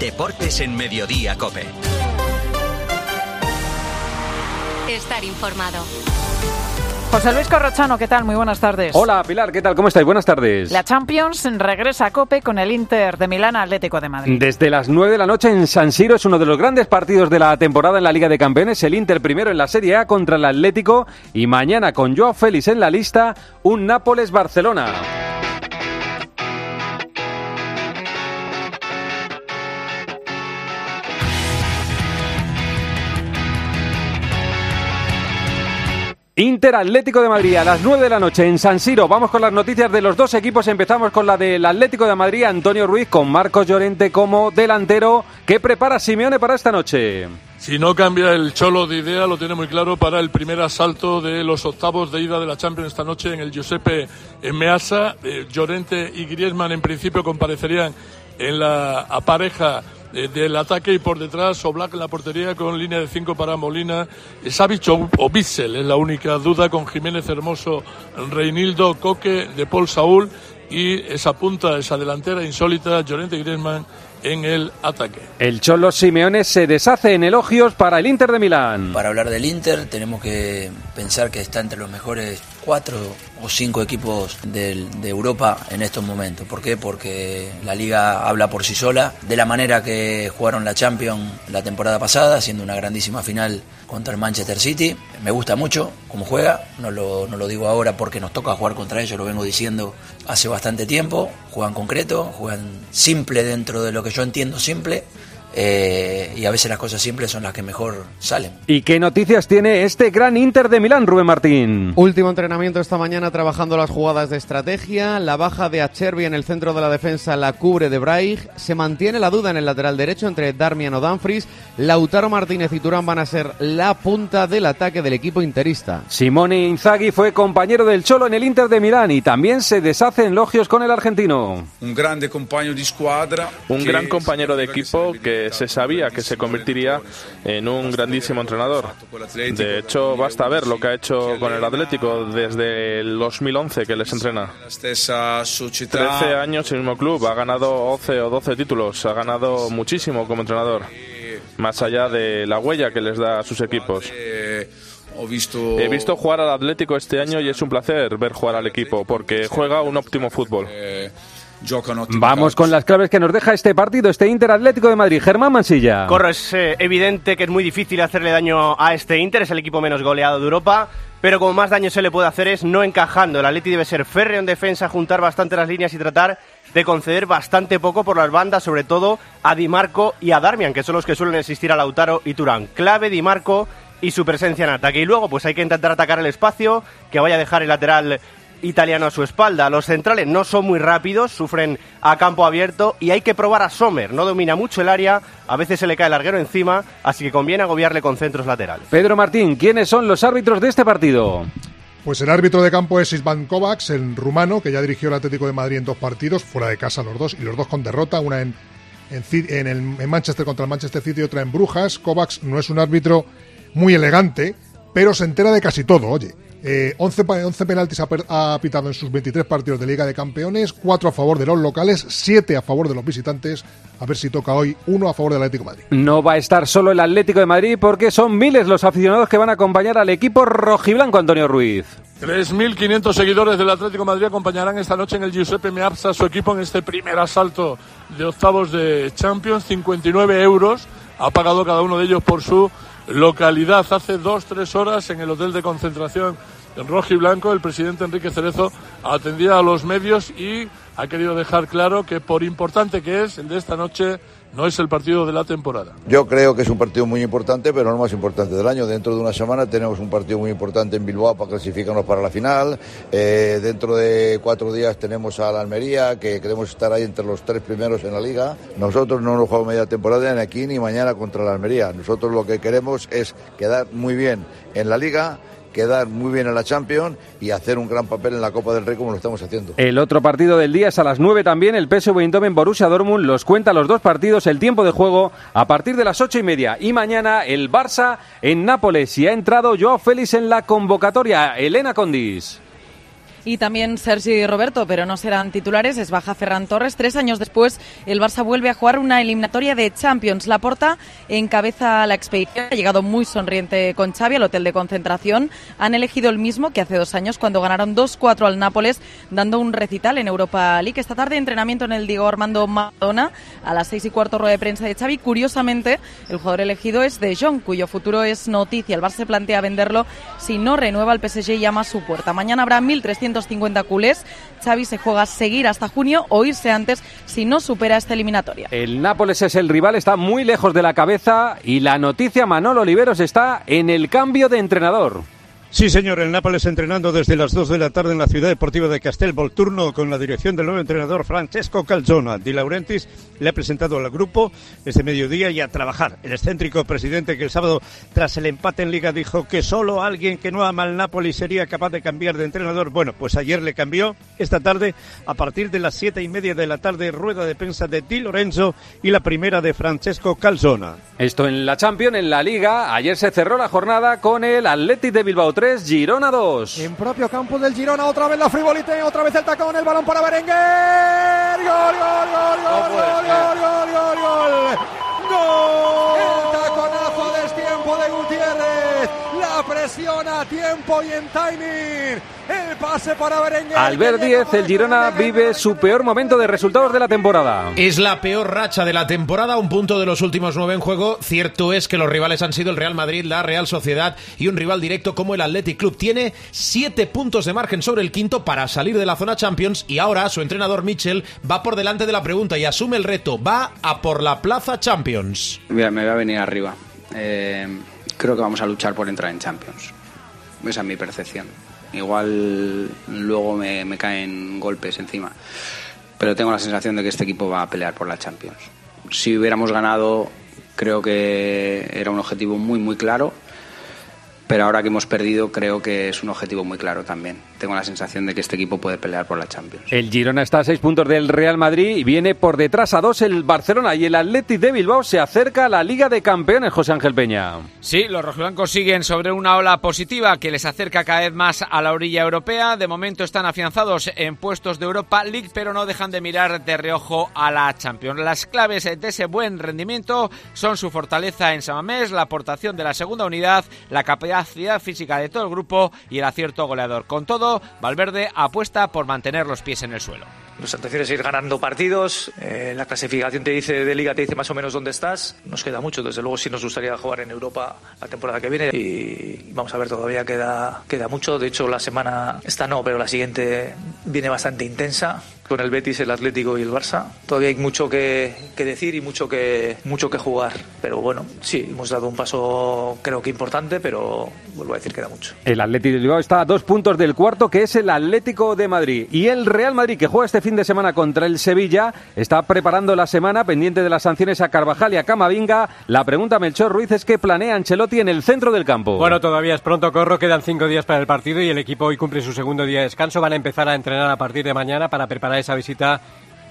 Deportes en Mediodía Cope. Estar informado. José Luis Corrochano, ¿qué tal? Muy buenas tardes. Hola Pilar, ¿qué tal? ¿Cómo estáis? Buenas tardes. La Champions regresa a Cope con el Inter de Milán Atlético de Madrid. Desde las 9 de la noche en San Siro es uno de los grandes partidos de la temporada en la Liga de Campeones. El Inter primero en la Serie A contra el Atlético y mañana con Joao Félix en la lista, un Nápoles-Barcelona. Inter Atlético de Madrid a las 9 de la noche en San Siro. Vamos con las noticias de los dos equipos. Empezamos con la del Atlético de Madrid, Antonio Ruiz, con Marcos Llorente como delantero. ¿Qué prepara Simeone para esta noche? Si no cambia el Cholo de idea, lo tiene muy claro para el primer asalto de los octavos de ida de la Champions esta noche en el Giuseppe Meazza. Eh, Llorente y Griezmann en principio comparecerían en la pareja del ataque y por detrás Oblak en la portería con línea de cinco para Molina, Savic o Bissell es la única duda con Jiménez Hermoso, Reinildo, Coque, De Paul Saúl y esa punta, esa delantera insólita, Llorente Griezmann en el ataque. El Cholo Simeone se deshace en elogios para el Inter de Milán. Para hablar del Inter tenemos que pensar que está entre los mejores cuatro o cinco equipos de, de Europa en estos momentos. ¿Por qué? Porque la liga habla por sí sola. De la manera que jugaron la Champions la temporada pasada, siendo una grandísima final contra el Manchester City. Me gusta mucho cómo juega, no lo, no lo digo ahora porque nos toca jugar contra ellos, lo vengo diciendo hace bastante tiempo. Juegan concreto, juegan simple dentro de lo que yo entiendo simple. Eh, y a veces las cosas simples son las que mejor salen. ¿Y qué noticias tiene este gran Inter de Milán, Rubén Martín? Último entrenamiento esta mañana trabajando las jugadas de estrategia. La baja de Acherbi en el centro de la defensa la cubre de Braig. Se mantiene la duda en el lateral derecho entre Darmian o Danfries. Lautaro Martínez y Turán van a ser la punta del ataque del equipo interista. Simone Inzaghi fue compañero del Cholo en el Inter de Milán y también se deshace en logios con el argentino. Un grande compañero de escuadra. Un gran compañero de equipo que se sabía que se convertiría en un grandísimo entrenador. De hecho, basta ver lo que ha hecho con el Atlético desde el 2011 que les entrena. 13 años en el mismo club, ha ganado 11 o 12 títulos, ha ganado muchísimo como entrenador, más allá de la huella que les da a sus equipos. He visto jugar al Atlético este año y es un placer ver jugar al equipo porque juega un óptimo fútbol. Vamos con las claves que nos deja este partido, este Inter Atlético de Madrid. Germán Mansilla. Corro, es eh, evidente que es muy difícil hacerle daño a este Inter, es el equipo menos goleado de Europa, pero como más daño se le puede hacer es no encajando. El Atleti debe ser férreo en defensa, juntar bastante las líneas y tratar de conceder bastante poco por las bandas, sobre todo a Di Marco y a Darmian, que son los que suelen existir a Lautaro y Turán. Clave Di Marco y su presencia en ataque. Y luego, pues hay que intentar atacar el espacio, que vaya a dejar el lateral italiano a su espalda. Los centrales no son muy rápidos, sufren a campo abierto y hay que probar a Sommer. No domina mucho el área, a veces se le cae el larguero encima, así que conviene agobiarle con centros laterales. Pedro Martín, ¿quiénes son los árbitros de este partido? Pues el árbitro de campo es Isvan Kovacs, el rumano, que ya dirigió el Atlético de Madrid en dos partidos, fuera de casa los dos, y los dos con derrota, una en, en, el, en Manchester contra el Manchester City y otra en Brujas. Kovacs no es un árbitro muy elegante, pero se entera de casi todo, oye. Eh, 11, 11 penaltis ha, ha, pitado en sus 23 partidos de Liga de Campeones, 4 a favor de los locales, 7 a favor de los visitantes. A ver si toca hoy uno a favor del Atlético de Madrid. No va a estar solo el Atlético de Madrid porque son miles los aficionados que van a acompañar al equipo rojiblanco Antonio Ruiz. 3.500 seguidores del Atlético de Madrid acompañarán esta noche en el Giuseppe Meazza su equipo en este primer asalto de octavos de Champions. 59 euros ha pagado cada uno de ellos por su localidad. Hace dos, tres horas en el hotel de concentración rojo y blanco, el presidente Enrique Cerezo atendía a los medios y ha querido dejar claro que por importante que es el de esta noche, no es el partido de la temporada. Yo creo que es un partido muy importante, pero no más importante del año. Dentro de una semana tenemos un partido muy importante en Bilbao para clasificarnos para la final. Eh, dentro de cuatro días tenemos a la Almería, que queremos estar ahí entre los tres primeros en la liga. Nosotros no nos jugamos media temporada ni aquí ni mañana contra la Almería. Nosotros lo que queremos es quedar muy bien en la liga quedar muy bien en la Champions y hacer un gran papel en la Copa del Rey como lo estamos haciendo. El otro partido del día es a las 9 también, el PSV Eindhoven Borussia Dortmund los cuenta los dos partidos, el tiempo de juego a partir de las ocho y media y mañana el Barça en Nápoles y ha entrado Joao Félix en la convocatoria, Elena Condis. Y también Sergi Roberto, pero no serán titulares. Es baja Ferran Torres. Tres años después, el Barça vuelve a jugar una eliminatoria de Champions. La Porta encabeza la expedición. Ha llegado muy sonriente con Xavi al hotel de concentración. Han elegido el mismo que hace dos años cuando ganaron 2-4 al Nápoles, dando un recital en Europa League. Esta tarde entrenamiento en el Diego Armando Madonna a las seis y cuarto rueda de prensa de Xavi. Curiosamente, el jugador elegido es De Jong, cuyo futuro es noticia. El Barça plantea venderlo si no renueva el PSG y llama a su puerta. Mañana habrá 1.350 culés. Xavi se juega seguir hasta junio o irse antes si no supera esta eliminatoria. El Nápoles es el rival, está muy lejos de la cabeza y la noticia Manolo Oliveros está en el cambio de entrenador. Sí, señor, el Nápoles entrenando desde las 2 de la tarde en la ciudad deportiva de Castel Volturno con la dirección del nuevo entrenador Francesco Calzona. Di Laurentiis le ha presentado al grupo este mediodía y a trabajar. El excéntrico presidente que el sábado, tras el empate en Liga, dijo que solo alguien que no ama al Nápoles sería capaz de cambiar de entrenador. Bueno, pues ayer le cambió. Esta tarde, a partir de las siete y media de la tarde, rueda de prensa de Di Lorenzo y la primera de Francesco Calzona. Esto en la Champions, en la Liga. Ayer se cerró la jornada con el Athletic de Bilbao 3, Girona 2. En propio campo del Girona, otra vez la frivolite, otra vez el tacón, el balón para Berenguer. Gol, gol, gol, gol, no gol, gol, gol, gol, gol, gol, gol. ¡Gol! La presión a tiempo y en timing. El pase para Berenguer. Al ver 10, el Girona vive su peor momento de resultados de la temporada. Es la peor racha de la temporada, un punto de los últimos nueve en juego. Cierto es que los rivales han sido el Real Madrid, la Real Sociedad y un rival directo como el Athletic Club. Tiene siete puntos de margen sobre el quinto para salir de la zona Champions y ahora su entrenador Mitchell va por delante de la pregunta y asume el reto. Va a por la plaza Champions. Mira, me voy a venir arriba. Eh, creo que vamos a luchar por entrar en Champions. Esa es mi percepción. Igual luego me, me caen golpes encima. Pero tengo la sensación de que este equipo va a pelear por la Champions. Si hubiéramos ganado, creo que era un objetivo muy, muy claro. Pero ahora que hemos perdido, creo que es un objetivo muy claro también. Tengo la sensación de que este equipo puede pelear por la Champions. El Girona está a seis puntos del Real Madrid y viene por detrás a dos el Barcelona y el Athletic de Bilbao se acerca a la Liga de Campeones, José Ángel Peña. Sí, los rojiblancos siguen sobre una ola positiva que les acerca cada vez más a la orilla europea. De momento están afianzados en puestos de Europa League, pero no dejan de mirar de reojo a la Champions. Las claves de ese buen rendimiento son su fortaleza en Samamés, la aportación de la segunda unidad, la capacidad física de todo el grupo y el acierto goleador. Con todo, Valverde apuesta por mantener los pies en el suelo. Nuestra intención es ir ganando partidos. Eh, la clasificación te dice de liga te dice más o menos dónde estás. Nos queda mucho, desde luego sí nos gustaría jugar en Europa la temporada que viene y vamos a ver todavía queda queda mucho. De hecho la semana esta no, pero la siguiente viene bastante intensa con el Betis, el Atlético y el Barça. Todavía hay mucho que, que, decir y mucho que, mucho que jugar. Pero bueno, sí, hemos dado un paso creo que importante, pero vuelvo a decir que da mucho. El Atlético de Bilbao está a dos puntos del cuarto, que es el Atlético de Madrid. Y el Real Madrid, que juega este fin de semana contra el Sevilla, está preparando la semana pendiente de las sanciones a Carvajal y a Camavinga. La pregunta, Melchor Ruiz, es qué planea Ancelotti en el centro del campo. Bueno, todavía es pronto, Corro. Quedan cinco días para el partido y el equipo hoy cumple su segundo día de descanso. Van a empezar a entrenar a partir de mañana para preparar esa visita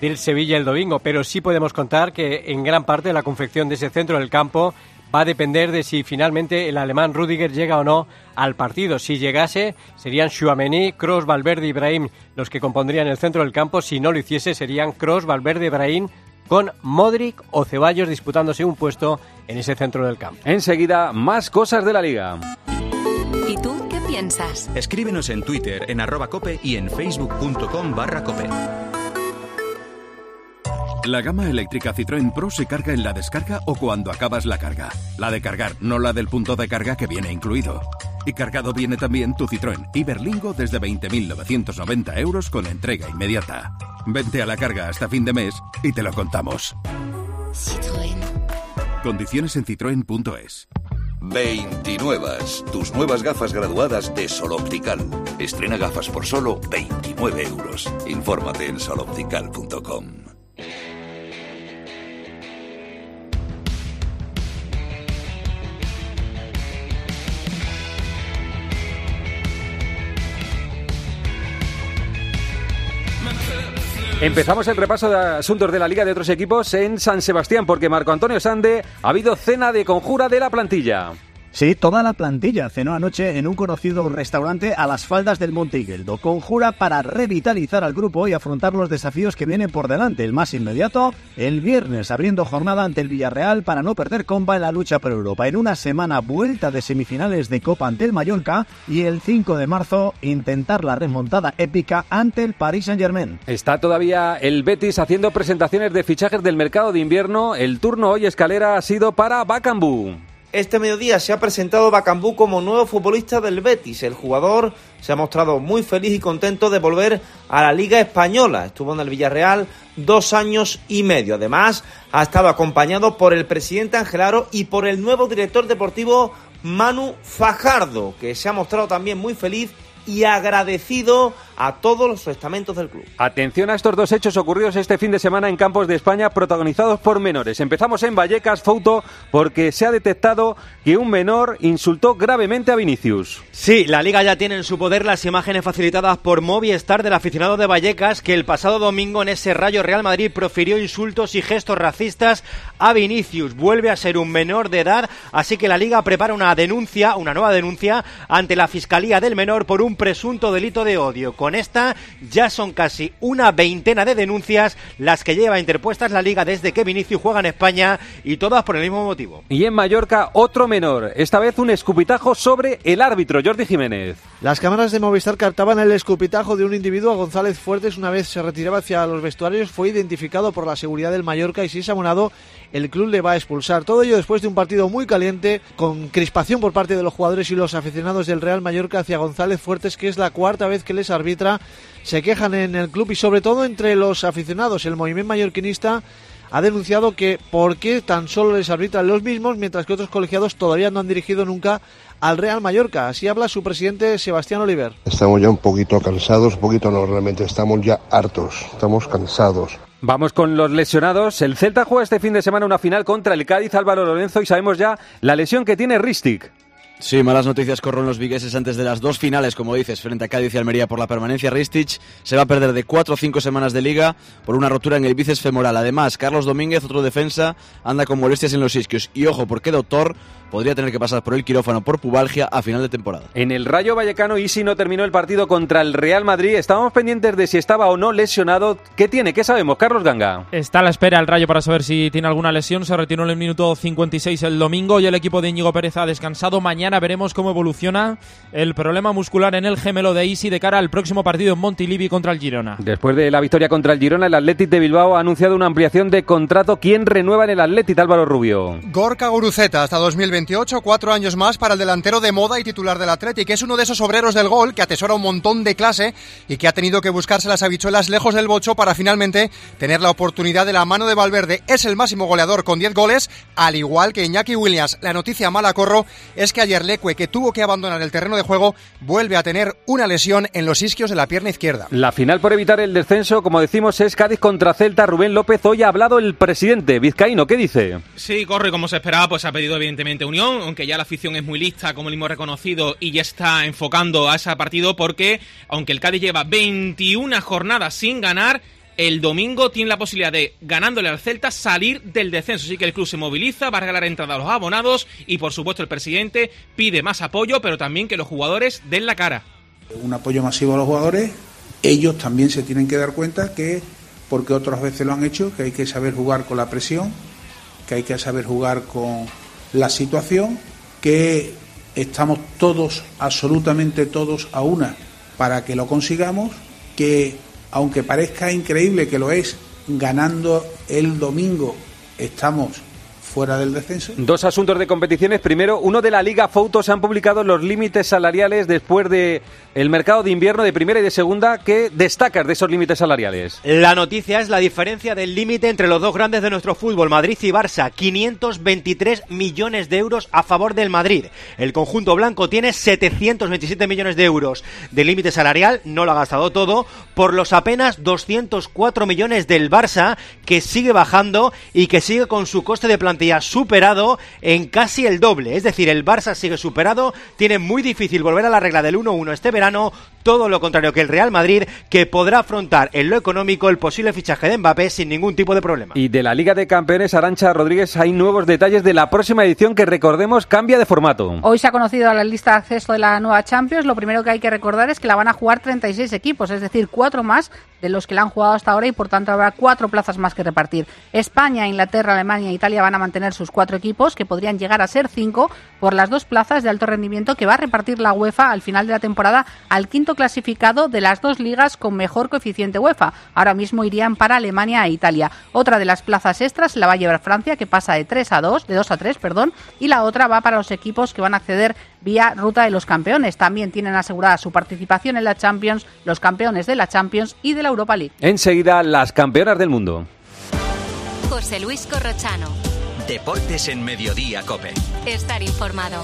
del Sevilla el domingo, pero sí podemos contar que en gran parte la confección de ese centro del campo va a depender de si finalmente el alemán Rudiger llega o no al partido. Si llegase, serían Chouameni, Kroos, Valverde y Ibrahim los que compondrían el centro del campo. Si no lo hiciese, serían Kroos, Valverde, Ibrahim con Modric o Ceballos disputándose un puesto en ese centro del campo. Enseguida, más cosas de la liga. Escríbenos en Twitter, en arroba cope y en facebook.com barra cope. La gama eléctrica Citroën Pro se carga en la descarga o cuando acabas la carga. La de cargar, no la del punto de carga que viene incluido. Y cargado viene también tu Citroën Iberlingo desde 20.990 euros con entrega inmediata. Vente a la carga hasta fin de mes y te lo contamos. Citroën. Condiciones en citroen.es. 29. Tus nuevas gafas graduadas de Sol Optical. Estrena gafas por solo 29 euros. Infórmate en soloptical.com. Empezamos el repaso de asuntos de la Liga de otros equipos en San Sebastián, porque Marco Antonio Sande ha habido cena de conjura de la plantilla. Sí, toda la plantilla cenó anoche en un conocido restaurante a las faldas del Monte Higueldo. Conjura para revitalizar al grupo y afrontar los desafíos que vienen por delante. El más inmediato, el viernes, abriendo jornada ante el Villarreal para no perder comba en la lucha por Europa. En una semana, vuelta de semifinales de Copa ante el Mallorca y el 5 de marzo, intentar la remontada épica ante el Paris Saint-Germain. Está todavía el Betis haciendo presentaciones de fichajes del mercado de invierno. El turno hoy escalera ha sido para Bacambú. Este mediodía se ha presentado Bacambú como nuevo futbolista del Betis. El jugador se ha mostrado muy feliz y contento de volver a la Liga Española. Estuvo en el Villarreal dos años y medio. Además, ha estado acompañado por el presidente Angelaro y por el nuevo director deportivo Manu Fajardo, que se ha mostrado también muy feliz y agradecido a todos los estamentos del club. Atención a estos dos hechos ocurridos este fin de semana en campos de España protagonizados por menores. Empezamos en Vallecas, Foto, porque se ha detectado que un menor insultó gravemente a Vinicius. Sí, la liga ya tiene en su poder las imágenes facilitadas por Movistar del aficionado de Vallecas que el pasado domingo en ese Rayo Real Madrid profirió insultos y gestos racistas a Vinicius. Vuelve a ser un menor de edad, así que la liga prepara una denuncia, una nueva denuncia ante la Fiscalía del Menor por un presunto delito de odio. Con esta ya son casi una veintena de denuncias las que lleva interpuestas la liga desde que Vinicius juega en España y todas por el mismo motivo. Y en Mallorca otro menor, esta vez un escupitajo sobre el árbitro Jordi Jiménez. Las cámaras de Movistar captaban el escupitajo de un individuo a González Fuertes una vez se retiraba hacia los vestuarios, fue identificado por la seguridad del Mallorca y si es abonado el club le va a expulsar. Todo ello después de un partido muy caliente, con crispación por parte de los jugadores y los aficionados del Real Mallorca hacia González Fuertes, que es la cuarta vez que les arbitra. Se quejan en el club y sobre todo entre los aficionados. El movimiento mallorquinista ha denunciado que por qué tan solo les arbitran los mismos, mientras que otros colegiados todavía no han dirigido nunca al Real Mallorca. Así habla su presidente Sebastián Oliver. Estamos ya un poquito cansados, un poquito no, realmente estamos ya hartos, estamos cansados. Vamos con los lesionados. El Celta juega este fin de semana una final contra el Cádiz Álvaro Lorenzo y sabemos ya la lesión que tiene Ristic. Sí, malas noticias corren los vigueses antes de las dos finales, como dices, frente a Cádiz y Almería por la permanencia. Ristich se va a perder de cuatro o cinco semanas de liga por una rotura en el bíceps femoral. Además, Carlos Domínguez, otro defensa, anda con molestias en los isquios. Y ojo, porque doctor podría tener que pasar por el quirófano por pubalgia a final de temporada. En el Rayo Vallecano, Isi no terminó el partido contra el Real Madrid. Estábamos pendientes de si estaba o no lesionado. ¿Qué tiene? ¿Qué sabemos? Carlos Ganga. Está a la espera el Rayo para saber si tiene alguna lesión. Se retiró en el minuto 56 el domingo y el equipo de Íñigo Pérez ha descansado. Mañana veremos cómo evoluciona el problema muscular en el gemelo de Isi de cara al próximo partido en Montilivi contra el Girona. Después de la victoria contra el Girona, el Athletic de Bilbao ha anunciado una ampliación de contrato. ¿Quién renueva en el Athletic, Álvaro Rubio? Gorka Guruceta hasta 2028, cuatro años más para el delantero de moda y titular del Athletic, que es uno de esos obreros del gol que atesora un montón de clase y que ha tenido que buscarse las habichuelas lejos del bocho para finalmente tener la oportunidad de la mano de Valverde. Es el máximo goleador con 10 goles, al igual que Iñaki Williams. La noticia mala corro es que ayer Leque, que tuvo que abandonar el terreno de juego, vuelve a tener una lesión en los isquios de la pierna izquierda. La final por evitar el descenso, como decimos, es Cádiz contra Celta. Rubén López, hoy ha hablado el presidente vizcaíno. ¿Qué dice? Sí, corre como se esperaba, pues ha pedido evidentemente unión, aunque ya la afición es muy lista, como lo hemos reconocido, y ya está enfocando a ese partido porque, aunque el Cádiz lleva 21 jornadas sin ganar, el domingo tiene la posibilidad de, ganándole al Celta, salir del descenso. Así que el club se moviliza, va a regalar entrada a los abonados y, por supuesto, el presidente pide más apoyo, pero también que los jugadores den la cara. Un apoyo masivo a los jugadores. Ellos también se tienen que dar cuenta que, porque otras veces lo han hecho, que hay que saber jugar con la presión, que hay que saber jugar con la situación que estamos todos, absolutamente todos a una para que lo consigamos, que aunque parezca increíble que lo es, ganando el domingo estamos fuera del descenso. Dos asuntos de competiciones. Primero, uno de la Liga Foto se han publicado los límites salariales después de el mercado de invierno de primera y de segunda. ¿Qué destacas de esos límites salariales? La noticia es la diferencia del límite entre los dos grandes de nuestro fútbol, Madrid y Barça. 523 millones de euros a favor del Madrid. El conjunto blanco tiene 727 millones de euros de límite salarial, no lo ha gastado todo, por los apenas 204 millones del Barça, que sigue bajando y que sigue con su coste de superado en casi el doble. Es decir, el Barça sigue superado, tiene muy difícil volver a la regla del 1-1 este verano, todo lo contrario que el Real Madrid, que podrá afrontar en lo económico el posible fichaje de Mbappé sin ningún tipo de problema. Y de la Liga de Campeones, Arancha Rodríguez, hay nuevos detalles de la próxima edición que recordemos cambia de formato. Hoy se ha conocido la lista de acceso de la nueva Champions. Lo primero que hay que recordar es que la van a jugar 36 equipos, es decir, cuatro más de los que la han jugado hasta ahora y por tanto habrá cuatro plazas más que repartir. España, Inglaterra, Alemania e Italia van a mantener sus cuatro equipos que podrían llegar a ser cinco por las dos plazas de alto rendimiento que va a repartir la UEFA al final de la temporada al quinto clasificado de las dos ligas con mejor coeficiente UEFA. Ahora mismo irían para Alemania e Italia. Otra de las plazas extras la va a llevar Francia que pasa de 3 a 2, de 2 a 3, perdón, y la otra va para los equipos que van a acceder vía ruta de los campeones. También tienen asegurada su participación en la Champions, los campeones de la Champions y de la Europa League. Enseguida, las campeonas del mundo. José Luis Corrochano. Deportes en Mediodía, Cope. Estar informado.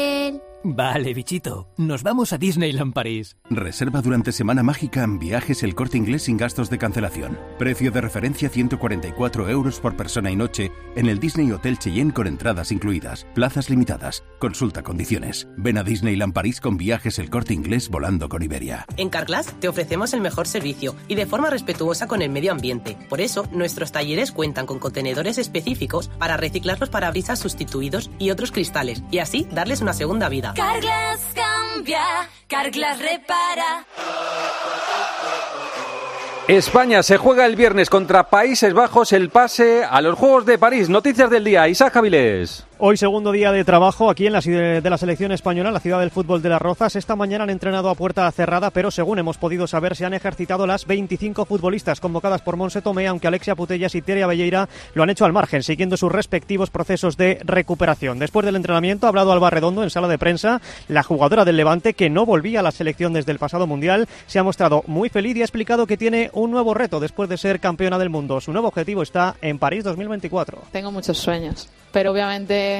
Vale, bichito. Nos vamos a Disneyland París. Reserva durante Semana Mágica en viajes el corte inglés sin gastos de cancelación. Precio de referencia 144 euros por persona y noche en el Disney Hotel Cheyenne con entradas incluidas. Plazas limitadas. Consulta condiciones. Ven a Disneyland París con viajes el corte inglés volando con Iberia. En Carglass te ofrecemos el mejor servicio y de forma respetuosa con el medio ambiente. Por eso, nuestros talleres cuentan con contenedores específicos para reciclar los parabrisas sustituidos y otros cristales y así darles una segunda vida. Carglass cambia, Carglass repara. España se juega el viernes contra Países Bajos el pase a los Juegos de París. Noticias del día, Isaac Javilés. Hoy segundo día de trabajo aquí en la de la selección española, la ciudad del fútbol de Las Rozas. Esta mañana han entrenado a puerta cerrada, pero según hemos podido saber, se han ejercitado las 25 futbolistas convocadas por Monse Tomé, aunque Alexia Putellas y Teria Belleira lo han hecho al margen, siguiendo sus respectivos procesos de recuperación. Después del entrenamiento ha hablado Alba Redondo en sala de prensa. La jugadora del Levante, que no volvía a la selección desde el pasado Mundial, se ha mostrado muy feliz y ha explicado que tiene un nuevo reto después de ser campeona del mundo. Su nuevo objetivo está en París 2024. Tengo muchos sueños, pero obviamente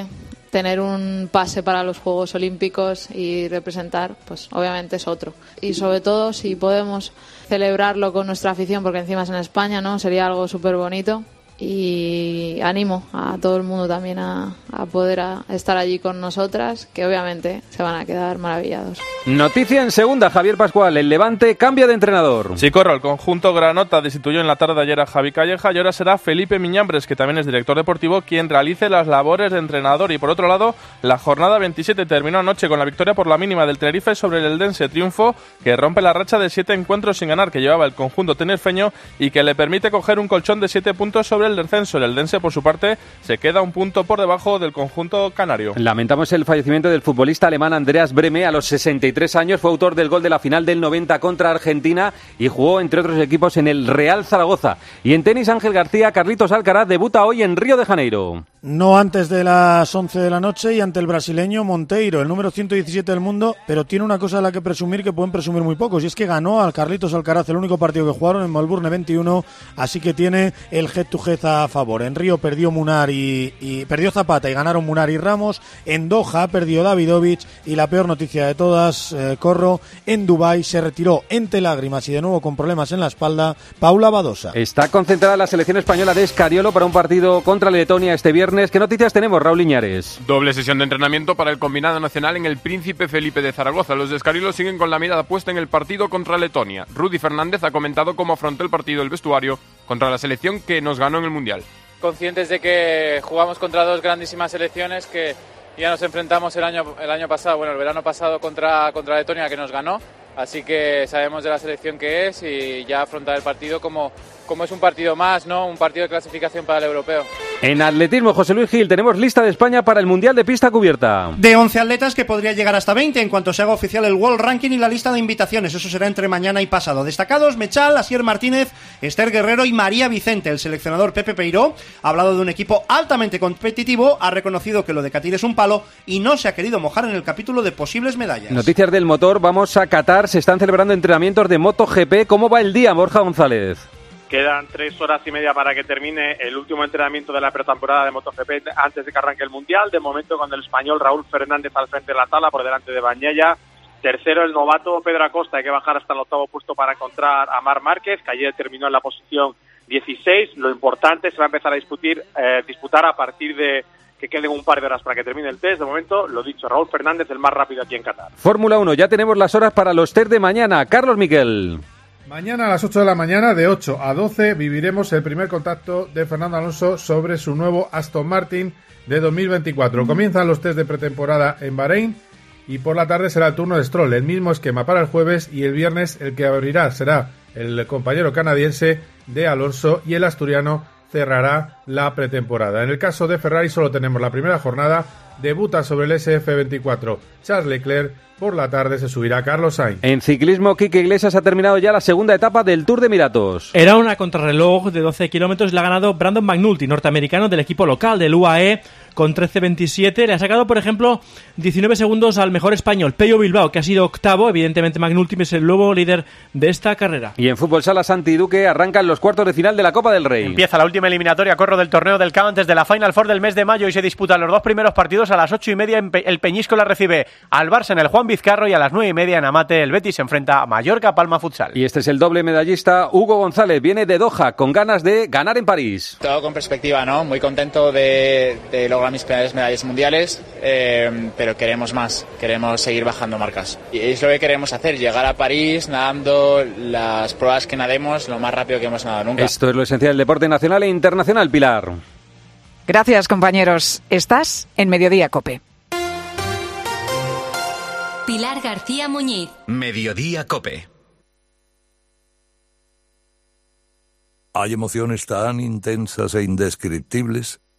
tener un pase para los Juegos Olímpicos y representar, pues obviamente es otro. Y sobre todo si podemos celebrarlo con nuestra afición, porque encima es en España, ¿no? Sería algo súper bonito y animo a todo el mundo también a, a poder a estar allí con nosotras, que obviamente se van a quedar maravillados. Noticia en segunda, Javier Pascual. El Levante cambia de entrenador. Sí, corro. El conjunto Granota destituyó en la tarde de ayer a Javi Calleja y ahora será Felipe Miñambres, que también es director deportivo, quien realice las labores de entrenador. Y por otro lado, la jornada 27 terminó anoche con la victoria por la mínima del Tenerife sobre el Eldense. Triunfo que rompe la racha de siete encuentros sin ganar que llevaba el conjunto tenerfeño y que le permite coger un colchón de siete puntos sobre el descenso. El Eldense, por su parte, se queda un punto por debajo del conjunto canario. Lamentamos el fallecimiento del futbolista alemán Andreas Breme a los 63 años. Fue autor del gol de la final del 90 contra Argentina y jugó, entre otros equipos, en el Real Zaragoza. Y en tenis, Ángel García, Carlitos Alcaraz debuta hoy en Río de Janeiro. No antes de las 11 de la noche y ante el brasileño Monteiro, el número 117 del mundo, pero tiene una cosa de la que presumir que pueden presumir muy pocos, y es que ganó al Carlitos Alcaraz el único partido que jugaron en Melbourne 21, así que tiene el head head a favor. En Río perdió Munar y, y perdió Zapata y ganaron Munar y Ramos. En Doha perdió Davidovich y la peor noticia de todas, eh, Corro, en Dubai se retiró entre lágrimas y de nuevo con problemas en la espalda, Paula Badosa. Está concentrada la selección española de Escariolo para un partido contra Letonia este viernes. ¿Qué noticias tenemos, Raúl Iñares? Doble sesión de entrenamiento para el combinado nacional en el Príncipe Felipe de Zaragoza. Los de Escariolo siguen con la mirada puesta en el partido contra Letonia. Rudy Fernández ha comentado cómo afrontó el partido el vestuario contra la selección que nos ganó en el Mundial. Conscientes de que jugamos contra dos grandísimas selecciones que ya nos enfrentamos el año, el año pasado, bueno, el verano pasado contra, contra Letonia que nos ganó. Así que sabemos de la selección que es y ya afrontar el partido como, como es un partido más, ¿no? Un partido de clasificación para el europeo. En atletismo, José Luis Gil, tenemos lista de España para el Mundial de Pista Cubierta. De 11 atletas que podría llegar hasta 20 en cuanto se haga oficial el World Ranking y la lista de invitaciones. Eso será entre mañana y pasado. Destacados, Mechal, Asier Martínez, Esther Guerrero y María Vicente. El seleccionador Pepe Peiró ha hablado de un equipo altamente competitivo, ha reconocido que lo de Catir es un palo y no se ha querido mojar en el capítulo de posibles medallas. Noticias del motor, vamos a Qatar, se están celebrando entrenamientos de MotoGP. ¿Cómo va el día, Borja González? Quedan tres horas y media para que termine el último entrenamiento de la pretemporada de MotoGP antes de que arranque el Mundial. De momento, con el español Raúl Fernández al frente de la tala, por delante de Bañaya, Tercero, el novato Pedro Acosta. Hay que bajar hasta el octavo puesto para encontrar a Mar Márquez, que ayer terminó en la posición 16. Lo importante se va a empezar a eh, disputar a partir de que queden un par de horas para que termine el test. De momento, lo dicho, Raúl Fernández, el más rápido aquí en Qatar. Fórmula 1, ya tenemos las horas para los test de mañana. Carlos Miguel. Mañana a las 8 de la mañana, de 8 a 12, viviremos el primer contacto de Fernando Alonso sobre su nuevo Aston Martin de 2024. Comienzan los test de pretemporada en Bahrein y por la tarde será el turno de Stroll. El mismo esquema para el jueves y el viernes el que abrirá será el compañero canadiense de Alonso y el asturiano cerrará la pretemporada. En el caso de Ferrari solo tenemos la primera jornada, debuta sobre el SF24 Charles Leclerc, por la tarde se subirá Carlos Sainz. En ciclismo, Quique Iglesias ha terminado ya la segunda etapa del Tour de Emiratos. Era una contrarreloj de 12 kilómetros y la ha ganado Brandon McNulty, norteamericano del equipo local del UAE, con 13.27. Le ha sacado, por ejemplo, 19 segundos al mejor español, Peyo Bilbao, que ha sido octavo. Evidentemente, McNulty es el nuevo líder de esta carrera. Y en fútbol sala, Santi Duque arrancan los cuartos de final de la Copa del Rey. Empieza la última eliminatoria, corro del torneo del CAO antes de la Final Four del mes de mayo y se disputan los dos primeros partidos a las ocho y media. El Peñisco la recibe al Barça en el Juan Vizcarro y a las nueve y media en Amate el Betis se enfrenta a Mallorca Palma Futsal. Y este es el doble medallista Hugo González, viene de Doha con ganas de ganar en París. Todo con perspectiva, ¿no? Muy contento de, de lograr mis primeras medallas mundiales, eh, pero queremos más, queremos seguir bajando marcas. Y es lo que queremos hacer, llegar a París nadando las pruebas que nademos lo más rápido que hemos nadado nunca. Esto es lo esencial del deporte nacional e internacional, Pilar. Gracias, compañeros. Estás en Mediodía Cope. Pilar García Muñiz. Mediodía Cope. Hay emociones tan intensas e indescriptibles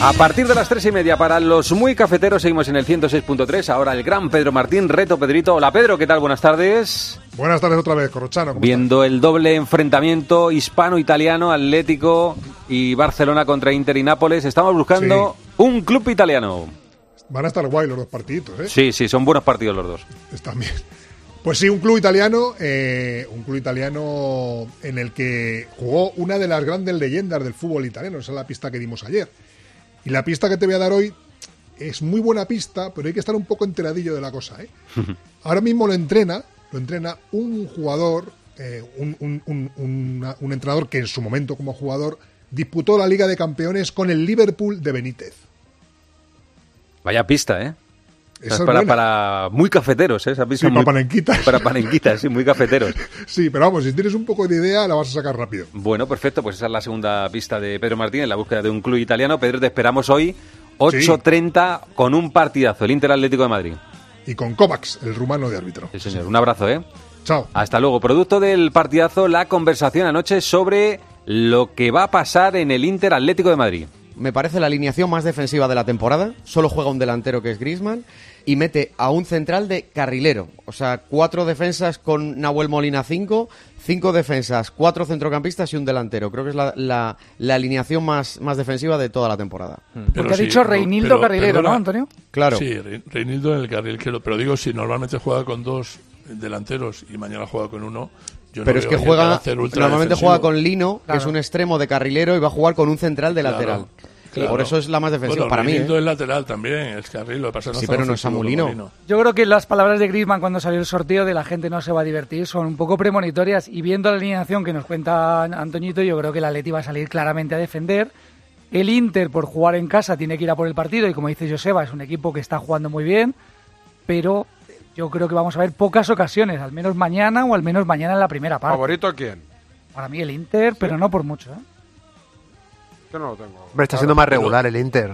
A partir de las tres y media, para los muy cafeteros, seguimos en el 106.3. Ahora el gran Pedro Martín, reto Pedrito. Hola Pedro, ¿qué tal? Buenas tardes. Buenas tardes otra vez, Corrochano. ¿cómo Viendo el doble enfrentamiento hispano-italiano, Atlético y Barcelona contra Inter y Nápoles, estamos buscando un club italiano. Van a estar guay los dos partiditos, ¿eh? Sí, sí, son buenos partidos los dos. Están bien. Pues sí, un club italiano, eh, un club italiano en el que jugó una de las grandes leyendas del fútbol italiano. Esa es la pista que dimos ayer. Y la pista que te voy a dar hoy es muy buena pista, pero hay que estar un poco enteradillo de la cosa. ¿eh? Ahora mismo lo entrena, lo entrena un jugador, eh, un, un- un- una- un entrenador que en su momento como jugador disputó la Liga de Campeones con el Liverpool de Benítez. Vaya pista, ¿eh? Esa es para, buena. para muy cafeteros, ¿eh? Esa pista Sí, muy- para panenquitas. Para panenquitas, sí, muy cafeteros. Sí, pero vamos, si tienes un poco de idea, la vas a sacar rápido. Bueno, perfecto, pues esa es la segunda pista de Pedro Martín en la búsqueda de un club italiano. Pedro, te esperamos hoy 8.30 con un partidazo, el Inter Atlético de Madrid. Y con Kovacs, el rumano de árbitro. Sí, señor. Un abrazo, ¿eh? Chao. Hasta luego. Producto del partidazo, la conversación anoche sobre lo que va a pasar en el Inter Atlético de Madrid. Me parece la alineación más defensiva de la temporada. Solo juega un delantero que es Griezmann y mete a un central de carrilero. O sea, cuatro defensas con Nahuel Molina 5, cinco defensas, cuatro centrocampistas y un delantero. Creo que es la, la- la alineación más, más defensiva de toda la temporada. Porque ha dicho Reinildo Carrilero, ¿no, Antonio? Claro. Sí, Re- Reinildo en el carril, que lo- pero digo, si normalmente juega con dos delanteros y mañana juega con uno, yo no Pero es veo que juega, normalmente defensivo. juega con Lino, que es un extremo de carrilero y va a jugar con un central de Claro, lateral. Claro. Por eso es la más defensiva Bueno, para mí. ¿eh? es lateral también, es carril, lo que pasa es que Sí, pero no es ofensivo como Samulino. Lino. Yo creo que las palabras de Griezmann cuando salió el sorteo de la gente no se va a divertir son un poco premonitorias y viendo la alineación que nos cuenta Antoñito, yo creo que el Atleti va a salir claramente a defender. El Inter, por jugar en casa, tiene que ir a por el partido y como dice Joseba, es un equipo que está jugando muy bien, pero yo creo que vamos a ver pocas ocasiones, al menos mañana o al menos mañana en la primera parte. ¿Favorito quién? Para mí el Inter, pero no por mucho. ¿eh? No lo tengo. Hombre, está siendo más regular el Inter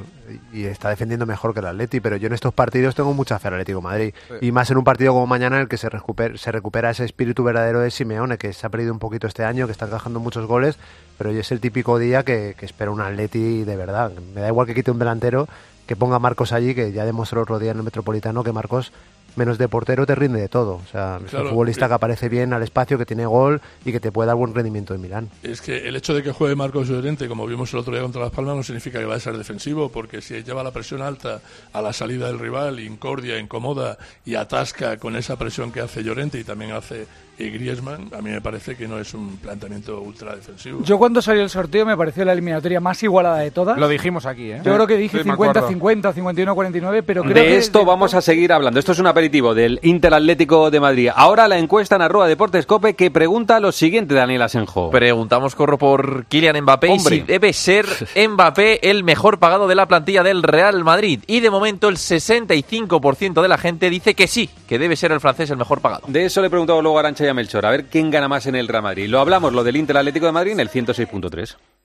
y está defendiendo mejor que el Atleti, pero yo en estos partidos tengo mucha fe al Atlético de Madrid. Sí. Y más en un partido como mañana en el que se recupera, se recupera ese espíritu verdadero de Simeone, que se ha perdido un poquito este año, que está encajando muchos goles, pero hoy es el típico día que, que espera un Atleti de verdad. Me da igual que quite un delantero, que ponga a Marcos allí, que ya demostró otro día en el Metropolitano que Marcos menos de portero te rinde de todo. O sea, es Claro, un futbolista eh. que aparece bien al espacio, que tiene gol y que te puede dar buen rendimiento en Milán. Es que el hecho de que juegue Marcos Llorente, como vimos el otro día contra Las Palmas, no significa que va a ser defensivo, porque si lleva la presión alta a la salida del rival, incordia, incomoda y atasca con esa presión que hace Llorente y también hace eh, Griezmann, a mí me parece que no es un planteamiento ultra defensivo. Yo cuando salió el sorteo me pareció la eliminatoria más igualada de todas. Lo dijimos aquí, ¿eh? Yo creo que dije Sí, me acuerdo. 50-50 o 51-49, pero creo de que... esto vamos a seguir hablando. Esto es un aperitivo del Inter Atlético de Madrid. Ahora la encuesta en arroba Deportes Cope que pregunta lo siguiente, Daniel Asenjo. Preguntamos, corro por Kylian Mbappé y Hombre. si debe ser Mbappé el mejor pagado de la plantilla del Real Madrid. Y de momento el 65% de la gente dice que sí, que debe ser el francés el mejor pagado. De eso le he preguntado luego a Arancha y a Melchor. A ver quién gana más en el Real Madrid. Lo hablamos, lo del Inter Atlético de Madrid en el 106.3.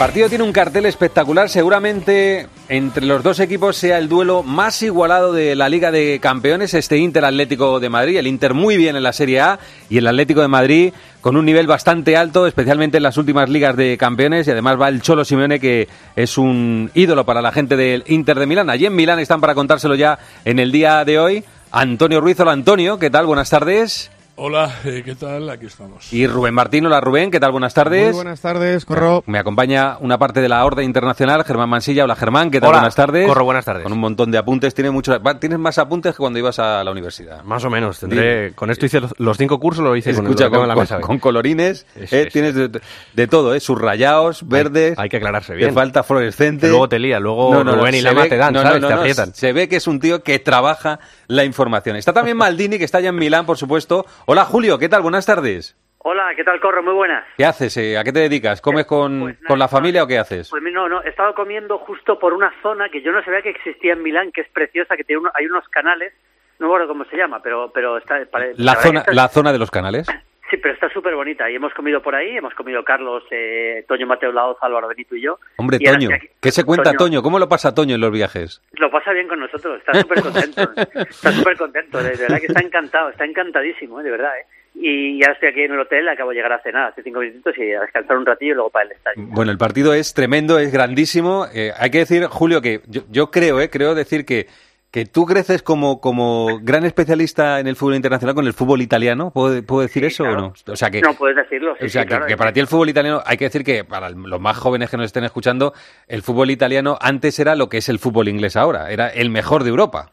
Partido tiene un cartel espectacular. Seguramente entre los dos equipos sea el duelo más igualado de la Liga de Campeones. Este Inter Atlético de Madrid. El Inter muy bien en la Serie A y el Atlético de Madrid con un nivel bastante alto, especialmente en las últimas ligas de campeones. Y además va el Cholo Simeone, que es un ídolo para la gente del Inter de Milán. Allí en Milán están para contárselo ya en el día de hoy. Antonio Ruiz, hola Antonio, ¿qué tal? Buenas tardes. Hola, eh, ¿qué tal? Aquí estamos. Y Rubén Martín, hola Rubén, ¿qué tal? Buenas tardes. Muy buenas tardes, Corro. Me acompaña una parte de la Orden Internacional, Germán Mansilla. Hola Germán, ¿qué tal? Hola, buenas tardes. Corro, buenas tardes. Con un montón de apuntes. Tienes, mucho, va- tienes más apuntes que cuando ibas a la universidad. Más o menos, tendré. Con esto hice los, cinco cursos, lo hice con, Escucha, con, la mesa. con colorines, Eso eh, es. tienes de, de todo, ¿eh? subrayados, verdes. hay que aclararse Te bien. falta fluorescente. Que luego te lía, luego Rubén y Lama ve- te dan, no, ¿sabes? no, Te no, aprietan. Se ve que es un tío que trabaja la información. Está también Maldini, que está allá en Milán, por supuesto. Hola Julio, ¿qué tal? Buenas tardes. Hola, ¿qué tal, Corro? Muy buenas. ¿Qué haces? eh? ¿A qué te dedicas? ¿Comes con, con la familia o qué haces? Pues no, no, he estado comiendo justo por una zona que yo no sabía que existía en Milán, que es preciosa, que tiene uno- hay unos canales, no me acuerdo cómo se llama, pero pero está... pare- La zona, la zona de los canales. Sí, pero está súper bonita y hemos comido por ahí, hemos comido Carlos, eh, Toño Mateo Laoz, Álvaro Benito y yo. Hombre, Y Toño. aquí- ¿Qué se cuenta Toño. Toño? ¿Cómo lo pasa Toño en los viajes? Lo pasa bien con nosotros, está súper contento, está súper contento, de verdad que está encantado, está encantadísimo, eh, de verdad, ¿eh? Y ya estoy aquí en el hotel, acabo de llegar a cenar hace cinco minutos y a descansar un ratillo y luego para el estadio. Bueno, el partido es tremendo, es grandísimo. Eh, hay que decir, Julio, que yo, yo creo, eh, creo decir que, que tú creces como, como gran especialista en el fútbol internacional con el fútbol italiano. ¿Puedo, puedo decir eso o no? O sea que, No puedes decirlo, sí, o sea sí, que, claro, que para ti el fútbol italiano, hay que decir que para los más jóvenes que nos estén escuchando, el fútbol italiano antes era lo que es el fútbol inglés ahora. Era el mejor de Europa.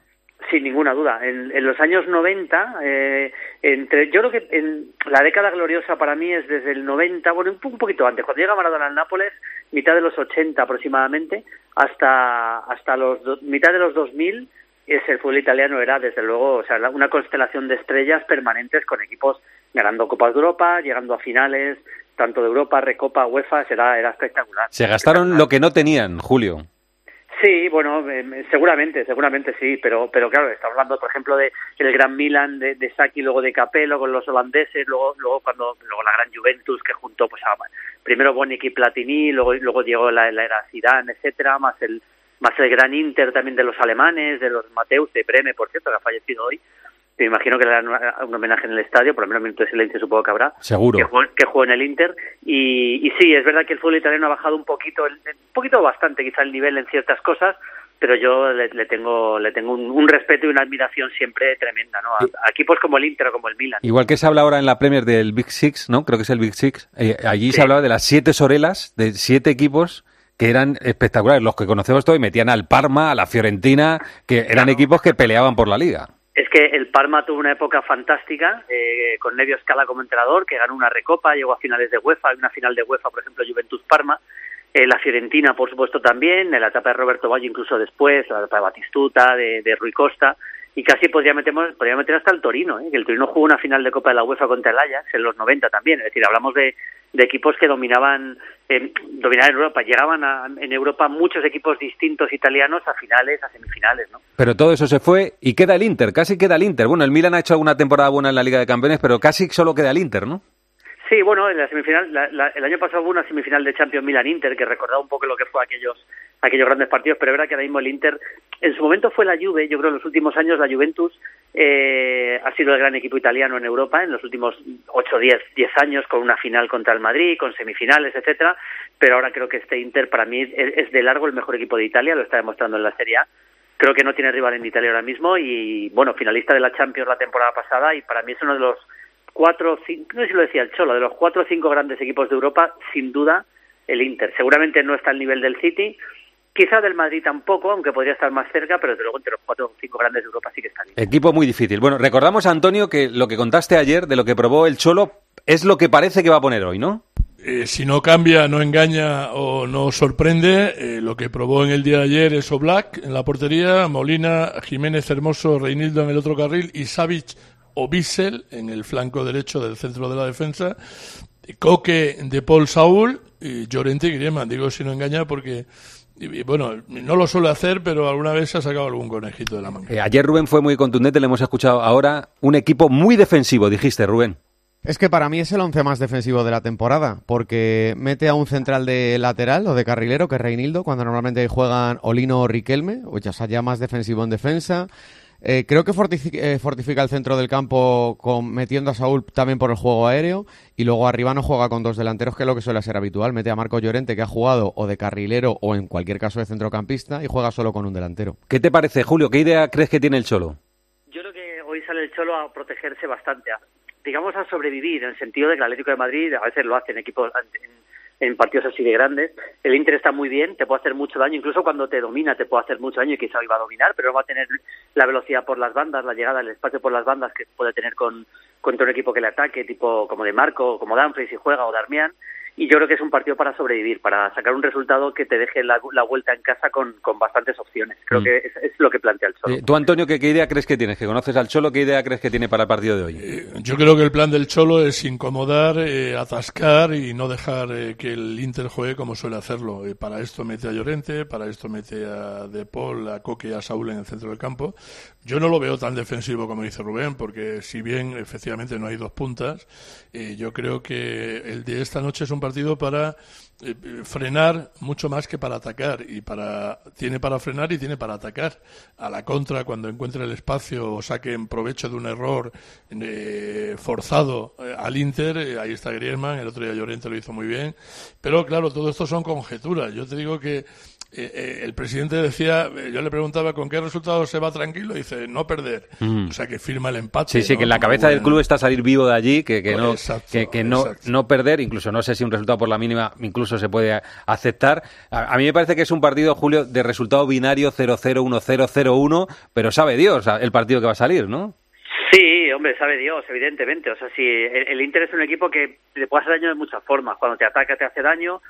Sin ninguna duda. En, en los años 90, eh, entre, yo creo que en la década gloriosa para mí es desde el 90, bueno, un, un poquito antes, cuando llega Maradona al Nápoles, mitad de los 80 aproximadamente, hasta, hasta los do- mitad de los 2000, es el fútbol italiano era desde luego o sea, una constelación de estrellas permanentes con equipos ganando Copas de Europa, llegando a finales, tanto de Europa, Recopa, UEFA, era, era espectacular. Se gastaron lo que no tenían, Julio. Sí, bueno, eh, seguramente, seguramente sí, pero pero claro, estamos hablando, por ejemplo, de el Gran Milan de, de Saki, luego de Capello con los holandeses, luego luego cuando luego la Gran Juventus que juntó pues a, primero Bonic y Platini, luego luego llegó la, la era Zidane, etcétera, más el más el Gran Inter también de los alemanes, de los Mateus de Breme, por cierto, que ha fallecido hoy. Me imagino que le dan un homenaje en el estadio, por lo menos un minuto de silencio supongo que habrá. Seguro. Que juega en el Inter. Y, y sí, es verdad que el fútbol italiano ha bajado un poquito, un poquito bastante quizá el nivel en ciertas cosas, pero yo le, le tengo le tengo un, un respeto y una admiración siempre tremenda, ¿no? A, a equipos como el Inter o como el Milan. Igual que se habla ahora en la Premier del Big Six, ¿no? Creo que es el Big Six. Eh, allí Sí. se hablaba de las siete sorelas, de siete equipos que eran espectaculares. Los que conocemos todos y metían al Parma, a la Fiorentina, que eran equipos que peleaban por la liga. Es que el Parma tuvo una época fantástica, eh, con Nevio Scala como entrenador, que ganó una recopa, llegó a finales de UEFA, hay una final de UEFA, por ejemplo, Juventus-Parma, eh, la Fiorentina, por supuesto, también, en la etapa de Roberto Baggio incluso después, la etapa de Batistuta, de, de Rui Costa, y casi podría meter, podría meter hasta el Torino, ¿eh? que el Torino jugó una final de Copa de la UEFA contra el Ajax en los 90 también, es decir, hablamos de, de equipos que dominaban, eh, dominaban Europa, llegaban a- en Europa muchos equipos distintos italianos a finales, a semifinales, ¿no? Pero todo eso se fue y queda el Inter, casi queda el Inter. Bueno, el Milan ha hecho alguna temporada buena en la Liga de Campeones, pero casi solo queda el Inter, ¿no? Sí, bueno, en la semifinal, la- la- el año pasado hubo una semifinal de Champions Milan-Inter que recordaba un poco lo que fue aquellos aquellos grandes partidos, pero es verdad que ahora mismo el Inter, en su momento fue la Juve, yo creo en los últimos años la Juventus eh, ha sido el gran equipo italiano en Europa en los últimos 8, 10, 10 años con una final contra el Madrid, con semifinales, etcétera, pero ahora creo que este Inter para mí es, de largo el mejor equipo de Italia, lo está demostrando en la Serie A. Creo que no tiene rival en Italia ahora mismo y, bueno, finalista de la Champions la temporada pasada y para mí es uno de los cuatro cinco, no sé si lo decía el Cholo, de los cuatro o cinco grandes equipos de Europa, sin duda el Inter. Seguramente no está al nivel del City, quizá del Madrid tampoco, aunque podría estar más cerca, pero desde luego entre los cuatro o cinco grandes de Europa sí que está Inter. Equipo muy difícil. Bueno, recordamos, Antonio, que lo que contaste ayer de lo que probó el Cholo es lo que parece que va a poner hoy, ¿no? Eh, si no cambia, no engaña o no sorprende, eh, lo que probó en el día de ayer es Oblak en la portería, Molina, Jiménez Hermoso, Reinildo en el otro carril y Savic o Bissell en el flanco derecho del centro de la defensa, Coque de Paul Saúl y Llorente y Griezmann. Digo si no engaña porque, bueno, no lo suele hacer, pero alguna vez se ha sacado algún conejito de la manga. Eh, ayer Rubén fue muy contundente, le hemos escuchado ahora. Un equipo muy defensivo, dijiste, Rubén. Es que para mí es el once más defensivo de la temporada, porque mete a un central de lateral o de carrilero, que es Reinildo, cuando normalmente juegan Olino o Riquelme, o ya sea ya más defensivo en defensa. Eh, creo que fortifi- eh, fortifica el centro del campo con, metiendo a Saúl también por el juego aéreo y luego arriba no juega con dos delanteros, que es lo que suele ser habitual. Mete a Marco Llorente, que ha jugado o de carrilero o en cualquier caso de centrocampista y juega solo con un delantero. ¿Qué te parece, Julio? ¿Qué idea crees que tiene el Cholo? Yo creo que hoy sale el Cholo a protegerse bastante, a- digamos a sobrevivir, en el sentido de que el Atlético de Madrid a veces lo hace en equipos, en, en partidos así de grandes. El Inter está muy bien, te puede hacer mucho daño, incluso cuando te domina te puede hacer mucho daño y quizá hoy va a dominar, pero no va a tener la velocidad por las bandas, la llegada, el espacio por las bandas que puede tener con contra un equipo que le ataque, tipo como de Marco, como Danfrey si juega o Darmian. Y yo creo que es un partido para sobrevivir, para sacar un resultado que te deje la, la vuelta en casa con, con bastantes opciones. Creo Mm. que es, es lo que plantea el Cholo. Eh, Tú, Antonio, ¿qué, qué idea crees que tienes? Que conoces al Cholo, ¿qué idea crees que tiene para el partido de hoy? Yo creo que el plan del Cholo es incomodar, eh, atascar y no dejar eh, que el Inter juegue como suele hacerlo. Eh, para esto mete a Llorente, para esto mete a De Paul, a Coque y a Saúl en el centro del campo. Yo no lo veo tan defensivo como dice Rubén, porque si bien efectivamente no hay dos puntas, eh, yo creo que el de esta noche es un partido para eh, frenar mucho más que para atacar. Y para tiene para frenar y tiene para atacar. A la contra cuando encuentre el espacio o saque en provecho de un error eh, forzado eh, al Inter eh, ahí está Griezmann el otro día Llorente lo hizo muy bien. Pero claro todo esto son conjeturas. Yo te digo que eh, eh, el presidente decía, eh, yo le preguntaba con qué resultado se va tranquilo, dice no perder, Mm. o sea que firma el empate. Sí, sí, ¿no? que en la cabeza del club está salir vivo de allí, que, que no, Exacto, que, que no, no perder, incluso no sé si un resultado por la mínima incluso se puede a- aceptar. A, a mí me parece que es un partido, Julio, de resultado binario 0-0, 1-0, 0-1, pero sabe Dios el partido que va a salir, ¿no? Sí, hombre, sabe Dios, evidentemente. O sea, si el, el Inter es un equipo que le puede hacer daño de muchas formas. Cuando te ataca te hace daño,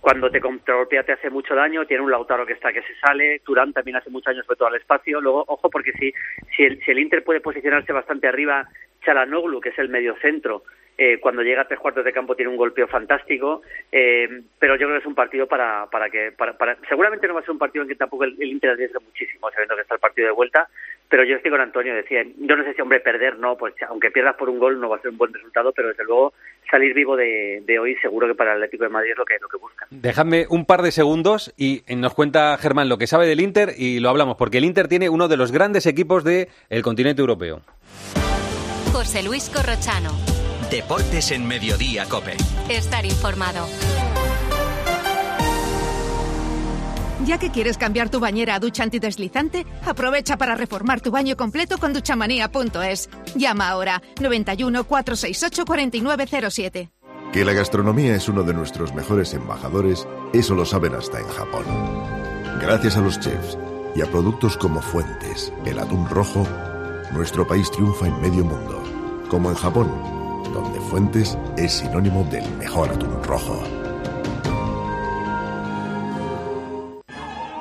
cuando te contragolpea te hace mucho daño. Tiene un Lautaro que está que se sale. Turán también hace mucho daño, sobre todo al espacio. Luego, ojo, porque si, si, el, si el Inter puede posicionarse bastante arriba, Chalanoglu, que es el mediocentro, eh, cuando llega a tres cuartos de campo tiene un golpeo fantástico, eh, pero yo creo que es un partido para, para que, para, para, seguramente no va a ser un partido en que tampoco el, el Inter arriesgue muchísimo, sabiendo que está el partido de vuelta, pero yo estoy con Antonio, decía, yo no sé si, hombre, perder, no, pues aunque pierdas por un gol no va a ser un buen resultado, pero desde luego salir vivo de, de hoy seguro que para el Atlético de Madrid es lo que, lo que busca. Dejadme un par de segundos y nos cuenta Germán lo que sabe del Inter y lo hablamos, porque el Inter tiene uno de los grandes equipos del continente europeo. José Luis Corrochano. Deportes en Mediodía, Cope. Estar informado. Ya que quieres cambiar tu bañera a ducha antideslizante, aprovecha para reformar tu baño completo con duchamanía.es. Llama ahora 91 468 4907. Que la gastronomía es uno de nuestros mejores embajadores, eso lo saben hasta en Japón. Gracias a los chefs y a productos como Fuentes, el atún rojo, nuestro país triunfa en medio mundo, como en Japón, donde Fuentes es sinónimo del mejor atún rojo.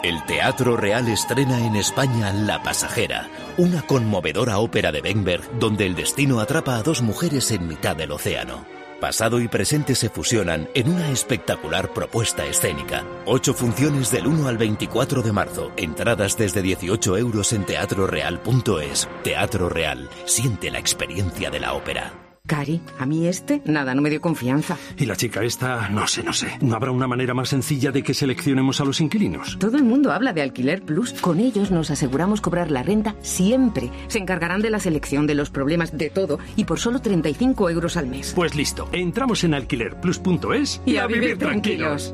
El Teatro Real estrena en España La Pasajera, una conmovedora ópera de Benberg donde el destino atrapa a dos mujeres en mitad del océano. Pasado y presente se fusionan en una espectacular propuesta escénica. Ocho funciones del 1 al 24 de marzo. Entradas desde 18 euros en teatroreal.es. Teatro Real. Siente la experiencia de la ópera. Cari, a mí este, nada, no me dio confianza. Y la chica esta, no sé, no sé. ¿No habrá una manera más sencilla de que seleccionemos a los inquilinos? Todo el mundo habla de Alquiler Plus. Con ellos nos aseguramos cobrar la renta siempre. Se encargarán de la selección, de los problemas, de todo, y por solo 35 euros al mes. Pues listo, entramos en alquilerplus.es y, a, vivir tranquilos.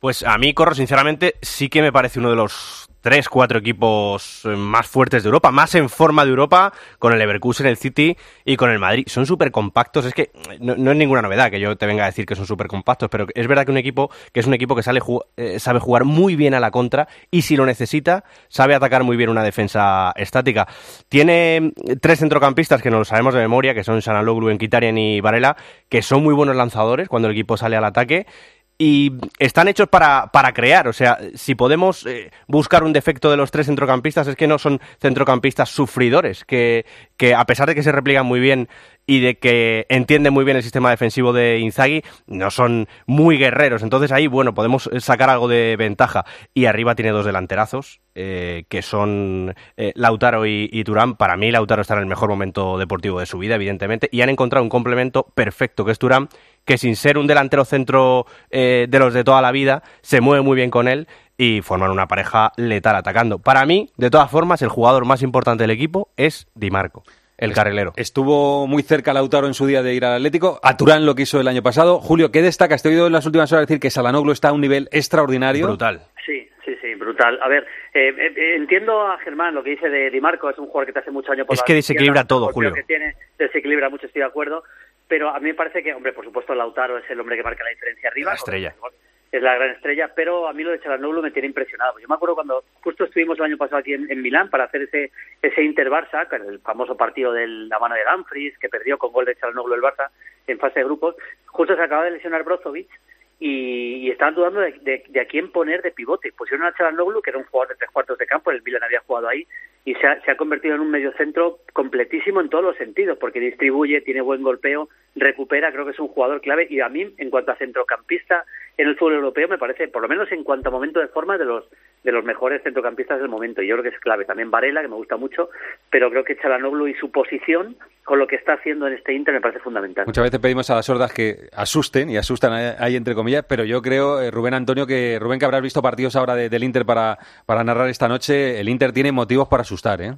Pues a mí, Corro, sinceramente, sí que me parece uno de los tres, cuatro equipos eh, más fuertes de Europa, más en forma de Europa, con el Leverkusen, el City y con el Madrid. Son súper compactos, es que no, no, es ninguna novedad que yo te venga a decir que son súper compactos, pero es verdad que un equipo que es un equipo que sale, eh, sabe jugar muy bien a la contra y si lo necesita, sabe atacar muy bien una defensa estática. Tiene tres centrocampistas que no lo sabemos de memoria, que son Sanaloglu, Enkitarian y Varela, que son muy buenos lanzadores cuando el equipo sale al ataque y están hechos para, para crear. O sea, si podemos eh, buscar un defecto de los tres centrocampistas es que no son centrocampistas sufridores, que, que a pesar de que se replican muy bien y de que entienden muy bien el sistema defensivo de Inzaghi, no son muy guerreros. Entonces ahí, bueno, podemos sacar algo de ventaja. Y arriba tiene dos delanterazos, eh, que son eh, Lautaro y, y, Turán. Para mí Lautaro está en el mejor momento deportivo de su vida, evidentemente, y han encontrado un complemento perfecto, que es Turán, que sin ser un delantero centro eh, de los de toda la vida, se mueve muy bien con él y forman una pareja letal atacando. Para mí, de todas formas, el jugador más importante del equipo es Di Marco. El carrilero. Estuvo muy cerca Lautaro en su día de ir al Atlético. A Turán lo que hizo el año pasado. Julio, ¿qué destacas? Te he oído en las últimas horas decir que Salanoglu está a un nivel extraordinario. Brutal. Sí, sí, sí, brutal. A ver, eh, eh, entiendo a Germán lo que dice de Di Marco. Es un jugador que te hace mucho año por Es que desequilibra todo, Julio. Que tiene, desequilibra mucho, estoy de acuerdo. Pero a mí me parece que, hombre, por supuesto, Lautaro es el hombre que marca la diferencia arriba. La estrella. Es la gran estrella, pero a mí lo de Chalanoglu me tiene impresionado. Yo me acuerdo cuando justo estuvimos el año pasado aquí en, en Milán para hacer ese ese Inter-Barça, el famoso partido de la mano de Dumfries, que perdió con gol de Chalanoglu el Barça en fase de grupos. Justo se acaba de lesionar Brozovic y, y estaban dudando de, de, de, a quién poner de pivote. Pusieron a Chalanoglu, que era un jugador de tres cuartos de campo, el Milan había jugado ahí, y se ha, se ha convertido en un mediocentro completísimo en todos los sentidos, porque distribuye, tiene buen golpeo, recupera, creo que es un jugador clave, y a mí, en cuanto a centrocampista en el fútbol europeo, me parece, por lo menos en cuanto a momento de forma, de los de los mejores centrocampistas del momento. Y yo creo que es clave. También Varela, que me gusta mucho, pero creo que Chalanoglu y su posición con lo que está haciendo en este Inter me parece fundamental. Muchas veces pedimos a las sordas que asusten y asustan ahí entre comillas, pero yo creo, eh, Rubén Antonio, que Rubén, que habrás visto partidos ahora de, del Inter para, para narrar esta noche, el Inter tiene motivos para asustar, ¿eh?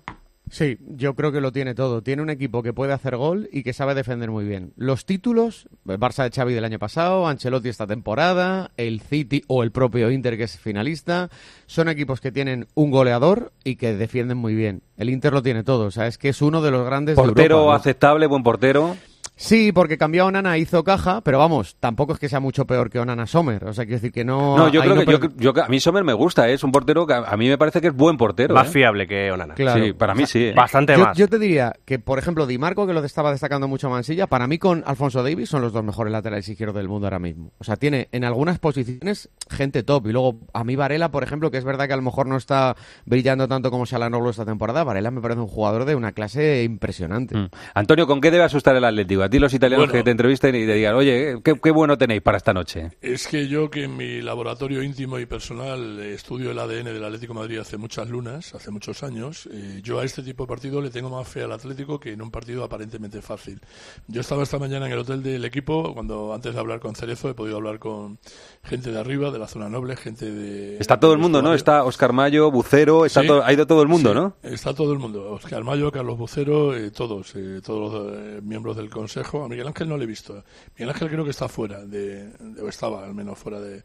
Sí, yo creo que lo tiene todo. Tiene un equipo que puede hacer gol y que sabe defender muy bien. Los títulos, el Barça de Xavi del año pasado, Ancelotti esta temporada, el City o el propio Inter que es finalista, son equipos que tienen un goleador y que defienden muy bien. El Inter lo tiene todo, o sea, es que es uno de los grandes de Portero Europa, ¿no? aceptable, buen portero. Sí, porque cambió a Onana, hizo caja, pero vamos, tampoco es que sea mucho peor que Onana Sommer. O sea, quiero decir que no. No, yo creo no que yo, per- yo- a mí Sommer me gusta, ¿eh? es un portero que a, a mí me parece que es buen portero. Más ¿eh? fiable que Onana. Claro. Sí, para mí sí. ¿eh? Bastante yo, más. yo te diría que, por ejemplo, Di Marco, que lo estaba destacando mucho Mansilla, para mí con Alfonso Davis son los dos mejores laterales izquierdos del mundo ahora mismo. O sea, tiene en algunas posiciones gente top. Y luego a mí Varela, por ejemplo, que es verdad que a lo mejor no está brillando tanto como Salanoglu esta temporada, Varela me parece un jugador de una clase impresionante. Mm. Antonio, ¿con qué debe asustar el Atlético? A ti los italianos Bueno. que te entrevisten y te digan, oye, ¿qué, qué bueno tenéis para esta noche? Es que yo que en mi laboratorio íntimo y personal eh, estudio el ADN del Atlético de Madrid hace muchas lunas, hace muchos años, eh, yo a este tipo de partido le tengo más fe al Atlético que en un partido aparentemente fácil. Yo estaba esta mañana en el hotel del equipo, cuando antes de hablar con Cerezo he podido hablar con gente de arriba, de la zona noble, gente de... Está todo el mundo, ¿no? Está Oscar Mayo, Bucero, está Sí. todo- ha ido todo el mundo, Sí, ¿no? Está todo el mundo. Oscar Mayo, Carlos Bucero, eh, todos, eh, todos los miembros del Consejo. A Miguel Ángel no le he visto. Miguel Ángel creo que está fuera, de- o estaba al menos fuera de,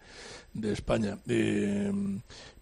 de España. Eh,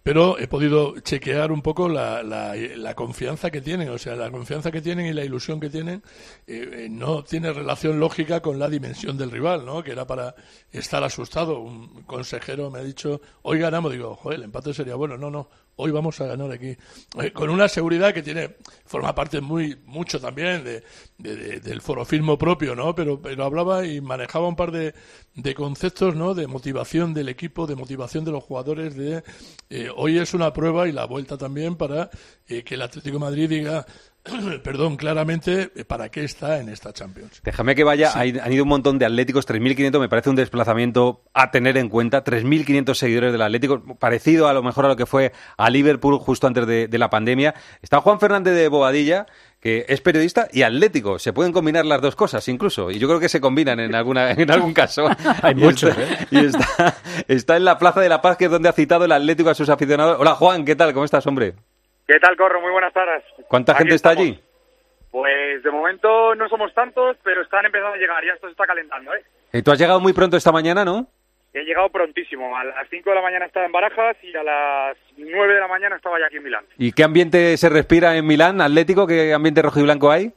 pero he podido chequear un poco la, la, la confianza que tienen, o sea, la confianza que tienen y la ilusión que tienen eh, eh, no tiene relación lógica con la dimensión del rival, ¿no? Que era para estar asustado. Un consejero me ha dicho, hoy ganamos, digo, joder, el empate sería bueno. No, no, hoy vamos a ganar aquí. Eh, con una seguridad que tiene, forma parte muy, mucho también de, de- de- del forofismo propio, ¿no? Pero, pero hablaba y manejaba un par de, de conceptos, ¿no? De motivación del equipo, de motivación de los jugadores, de eh, hoy es una prueba y la vuelta también para eh, que el Atlético Madrid diga, perdón, claramente, eh, para qué está en esta Champions. Déjame que vaya, hay- han ido un montón de atléticos, 3.500, me parece un desplazamiento a tener en cuenta, 3.500 seguidores del Atlético, parecido a lo mejor a lo que fue a Liverpool justo antes de, de la pandemia. Está Juan Fernández de Bobadilla, que es periodista y atlético, se pueden combinar las dos cosas incluso, y yo creo que se combinan en, alguna, en algún caso. Hay muchos, está- ¿eh? Y está, está en la Plaza de la Paz, que es donde ha citado el Atlético a sus aficionados. Hola Juan, ¿qué tal? ¿Cómo estás, hombre? ¿Qué tal, Corro? Muy buenas tardes. ¿Cuánta Aquí gente está estamos. allí? Pues de momento no somos tantos, pero están empezando a llegar. Ya esto se está calentando, ¿eh? Eh, Tú has llegado muy pronto esta mañana, ¿no? He llegado prontísimo. A las 5 de la mañana estaba en Barajas y a las 9 de la mañana estaba ya aquí en Milán. ¿Y qué ambiente se respira en Milán, Atlético? ¿Qué ambiente rojo y blanco hay?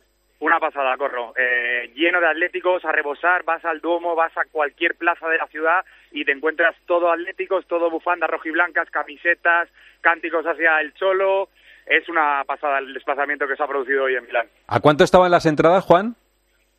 Una pasada, Corro. Eh, lleno de atléticos a rebosar. Vas al Duomo, vas a cualquier plaza de la ciudad y te encuentras todo atléticos, todo bufandas rojiblancas, camisetas, cánticos hacia el Cholo. Es una pasada el desplazamiento que se ha producido hoy en Milán. ¿A cuánto estaban las entradas, Juan?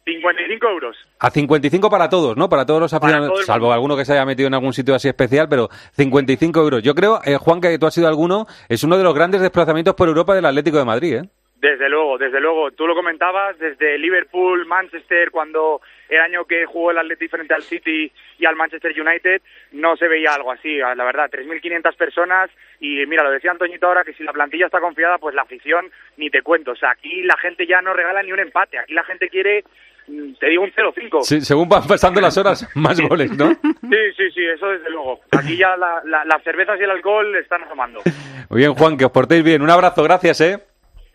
55 euros. A 55 para todos, ¿no? Para todos los aficionados, salvo alguno que se haya metido en algún sitio así especial, pero 55 euros. Yo creo, eh, Juan, que tú has sido alguno, es uno de los grandes desplazamientos por Europa del Atlético de Madrid, ¿eh? Desde luego, desde luego. Tú lo comentabas, desde Liverpool, Manchester, cuando el año que jugó el Atleti frente al City y al Manchester United, no se veía algo así, la verdad. 3.500 personas y mira, lo decía Antoñito ahora, que si la plantilla está confiada, pues la afición ni te cuento. O sea, aquí la gente ya no regala ni un empate, aquí la gente quiere, mm, te digo, un 0-5. Sí, según van pasando las horas, más goles, ¿no? Sí, sí, sí, eso desde luego. Aquí ya la- la- las cervezas y el alcohol están asomando. Muy bien, Juan, que os portéis bien. Un abrazo, gracias, ¿eh?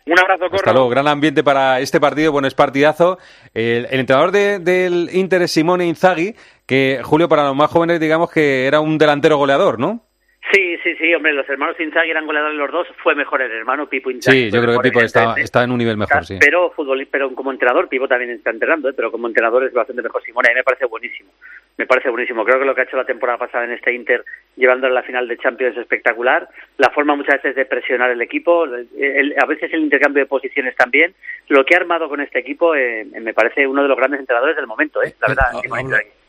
Un abrazo, Corro. Hasta luego, gran ambiente para este partido, bueno, es partidazo. El, el entrenador de- del Inter es Simone Inzaghi, que Julio, para los más jóvenes, digamos que era un delantero goleador, ¿no? Sí, sí, sí, hombre, los hermanos Inzaghi eran goleadores los dos, fue mejor el hermano Pipo Inzaghi. Sí, yo creo que Pipo está, está en un nivel mejor, sí. Pero fútbol, pero como entrenador, Pipo también está entrenando, ¿eh? pero como entrenador es bastante mejor Simone, a mí me parece buenísimo. Me parece buenísimo. Creo que lo que ha hecho la temporada pasada en este Inter, llevándolo a la final de Champions, es espectacular. La forma muchas veces de presionar el equipo, el- el- a veces el intercambio de posiciones también. Lo que ha armado con este equipo eh, me parece uno de los grandes entrenadores del momento, ¿eh? la verdad. Simone habla- Inzaghi.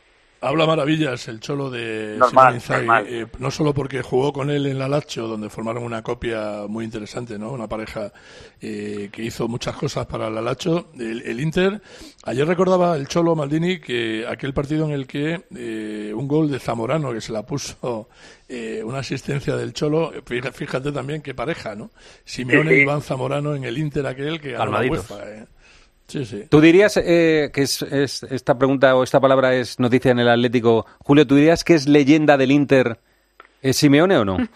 Habla maravillas el cholo de Normal, eh, no solo porque jugó con él en la Lazio, donde formaron una copia muy interesante, ¿no? Una pareja eh, que hizo muchas cosas para la Lazio. El, el Inter, ayer recordaba el cholo Maldini que aquel partido en el que eh, un gol de Zamorano que se la puso eh, una asistencia del cholo, fíjate, también qué pareja, ¿no? Simeone Sí, sí. y Iván Zamorano en el Inter aquel que ganó la. UEFA, ¿eh? Sí, sí. ¿Tú dirías eh, que es, es- esta pregunta o esta palabra es noticia en el Atlético? Julio, ¿tú dirías que es leyenda del Inter ¿Es Simeone o no? Mm,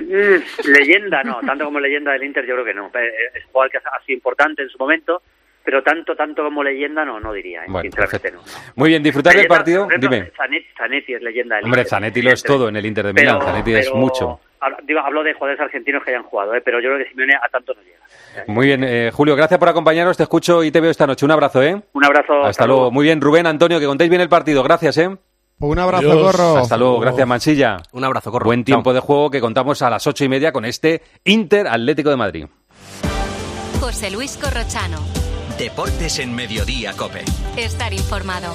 leyenda, no. Tanto como leyenda del Inter, yo creo que no. Eh, Es un jugador que ha sido importante en su momento, pero tanto, tanto como leyenda, no, no diría. ¿eh? Bueno, Sinceramente, no. Muy bien, disfrutar del partido. por ejemplo, Dime. Zanetti, Zanetti es leyenda del Hombre, Inter. Zanetti lo es todo en el Inter de Pero- Milán. Zanetti es mucho. hablo- Digo, hablo de jugadores argentinos que hayan jugado, ¿eh? pero yo creo que Simeone a tanto no llega. Muy bien, eh, Julio, gracias por acompañarnos. Te escucho y te veo esta noche. Un abrazo, ¿eh? Un abrazo. Hasta luego. Muy bien, Rubén, Antonio, que contéis bien el partido. Gracias, ¿eh? Un abrazo, Corro. Hasta luego, gracias, Mansilla. Un abrazo, Corro. Buen tiempo de juego que contamos a las ocho y media con este Inter Atlético de Madrid. José Luis Corrochano. Deportes en Mediodía, Cope. Estar informado.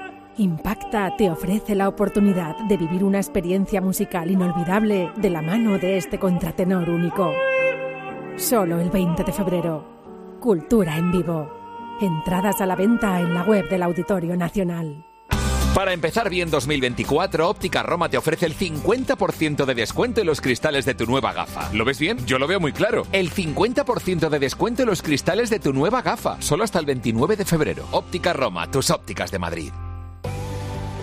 Impacta te ofrece la oportunidad de vivir una experiencia musical inolvidable de la mano de este contratenor único. Solo el 20 de febrero. Cultura en vivo. Entradas a la venta en la web del Auditorio Nacional. Para empezar bien 2024, Óptica Roma te ofrece el 50% de descuento en los cristales de tu nueva gafa. ¿Lo ves bien? Yo lo veo muy claro. El 50% de descuento en los cristales de tu nueva gafa, solo hasta el 29 de febrero. Óptica Roma, tus ópticas de Madrid.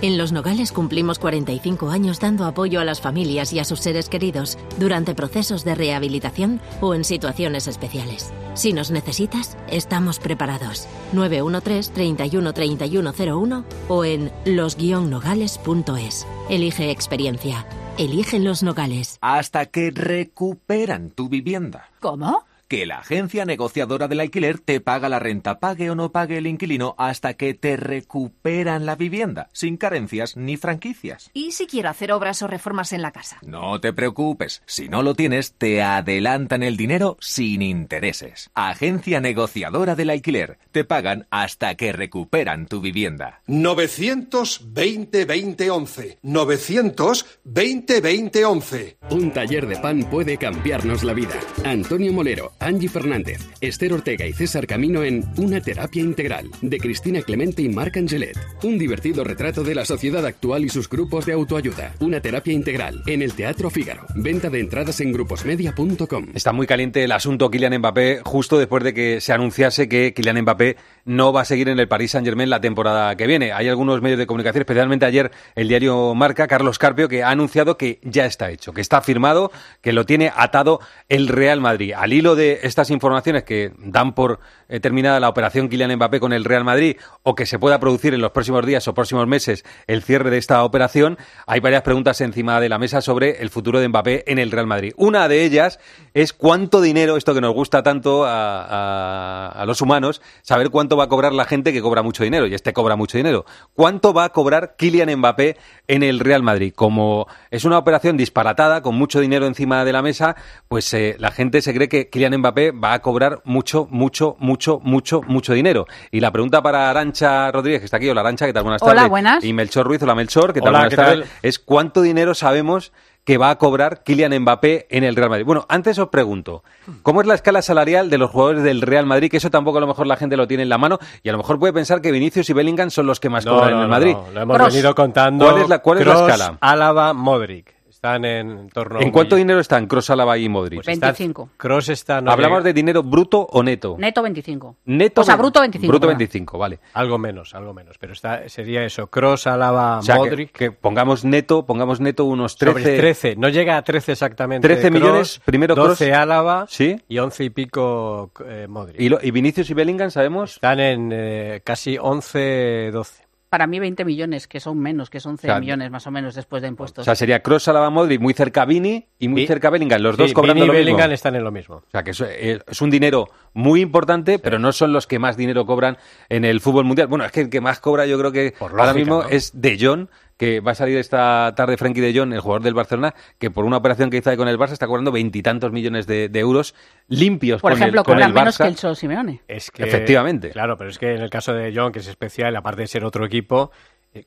En Los Nogales cumplimos 45 años dando apoyo a las familias y a sus seres queridos durante procesos de rehabilitación o en situaciones especiales. Si nos necesitas, estamos preparados. 913 31 3101 o en los-nogales.es. Elige experiencia. Elige Los Nogales. Hasta que recuperan tu vivienda. ¿Cómo? Que la agencia negociadora del alquiler te paga la renta, pague o no pague el inquilino, hasta que te recuperan la vivienda, sin carencias ni franquicias. ¿Y si quiero hacer obras o reformas en la casa? No te preocupes, si no lo tienes, te adelantan el dinero sin intereses. Agencia negociadora del alquiler, te pagan hasta que recuperan tu vivienda. 920 2011. 920 2011. Un taller de pan puede cambiarnos la vida. Antonio Molero, Angie Fernández, Esther Ortega y César Camino en Una terapia integral, de Cristina Clemente y Marc Angelet. Un divertido retrato de la sociedad actual y sus grupos de autoayuda. Una terapia integral, en el Teatro Fígaro. Venta de entradas en gruposmedia.com. Está muy caliente el asunto Kylian Mbappé justo después de que se anunciase que Kylian Mbappé no va a seguir en el Paris Saint-Germain la temporada que viene. Hay algunos medios de comunicación, especialmente ayer el diario Marca, Carlos Carpio, que ha anunciado que ya está hecho, que está firmado, que lo tiene atado el Real Madrid. Al hilo de estas informaciones que dan por eh, terminada la operación Kylian Mbappé con el Real Madrid o que se pueda producir en los próximos días o próximos meses el cierre de esta operación, hay varias preguntas encima de la mesa sobre el futuro de Mbappé en el Real Madrid. Una de ellas es cuánto dinero, esto que nos gusta tanto a, a- a los humanos, saber cuánto va a cobrar la gente que cobra mucho dinero, y este cobra mucho dinero. ¿Cuánto va a cobrar Kylian Mbappé en el Real Madrid? Como es una operación disparatada, con mucho dinero encima de la mesa, pues eh, la gente se cree que Kylian Mbappé va a cobrar mucho, mucho, mucho, mucho, mucho dinero. Y la pregunta para Arancha Rodríguez, que está aquí, hola Arancha, ¿qué tal? Buenas Hola, tardes. buenas. Y Melchor Ruiz, hola Melchor, ¿qué tal? Hola, Buenas ¿qué tardes. tal? Es cuánto dinero sabemos que va a cobrar Kylian Mbappé en el Real Madrid. Bueno, antes os pregunto, ¿cómo es la escala salarial de los jugadores del Real Madrid? Que eso tampoco a lo mejor la gente lo tiene en la mano y a lo mejor puede pensar que Vinicius y Bellingham son los que más No, cobran no, en el Madrid. no, Lo hemos venido contando. ¿Cuál es la, cuál es la escala? Álava, Modric. Están en torno a ¿En cuánto dinero están Kroos, Álava y Modric? Pues está- 25. Kroos está... no ¿Hablamos de dinero bruto o neto? Neto 25. Neto O sea, bruto 25. Bruto perdón. 25, vale. Algo menos, algo menos. Pero está, sería eso. Kroos, Álava, O sea, que- Modric. que, pongamos neto, pongamos neto unos 13... Sobre 13. No llega a 13 exactamente. 13 Kroos, millones, primero 12 Kroos. Álava ¿Sí? y 11 y pico eh, Modric. ¿Y, lo- y Vinicius y Bellingham sabemos? Están en eh, casi 11, 12. Para mí 20 millones, que son menos, que son 11 O sea, millones más o menos después de impuestos. O sea, sería Kroos, Álava, Modric, muy cerca Vini y muy Vi- cerca Bellingham, los Sí, dos cobrando Vini y lo mismo. Bellingham están en lo mismo. O sea, que eso es, es un dinero muy importante, pero no son los que más dinero cobran en el fútbol mundial. Bueno, es que el que más cobra yo creo que ahora lógica, mismo ¿no? es De Jong, que va a salir esta tarde Frenkie De Jong, el jugador del Barcelona, que por una operación que hizo ahí con el Barça está cobrando veintitantos millones de, de euros limpios Por con ejemplo, el, con el menos Barça. que el Cholo Simeone. Es que, Efectivamente. Claro, pero es que en el caso de John, que es especial, aparte de ser otro equipo,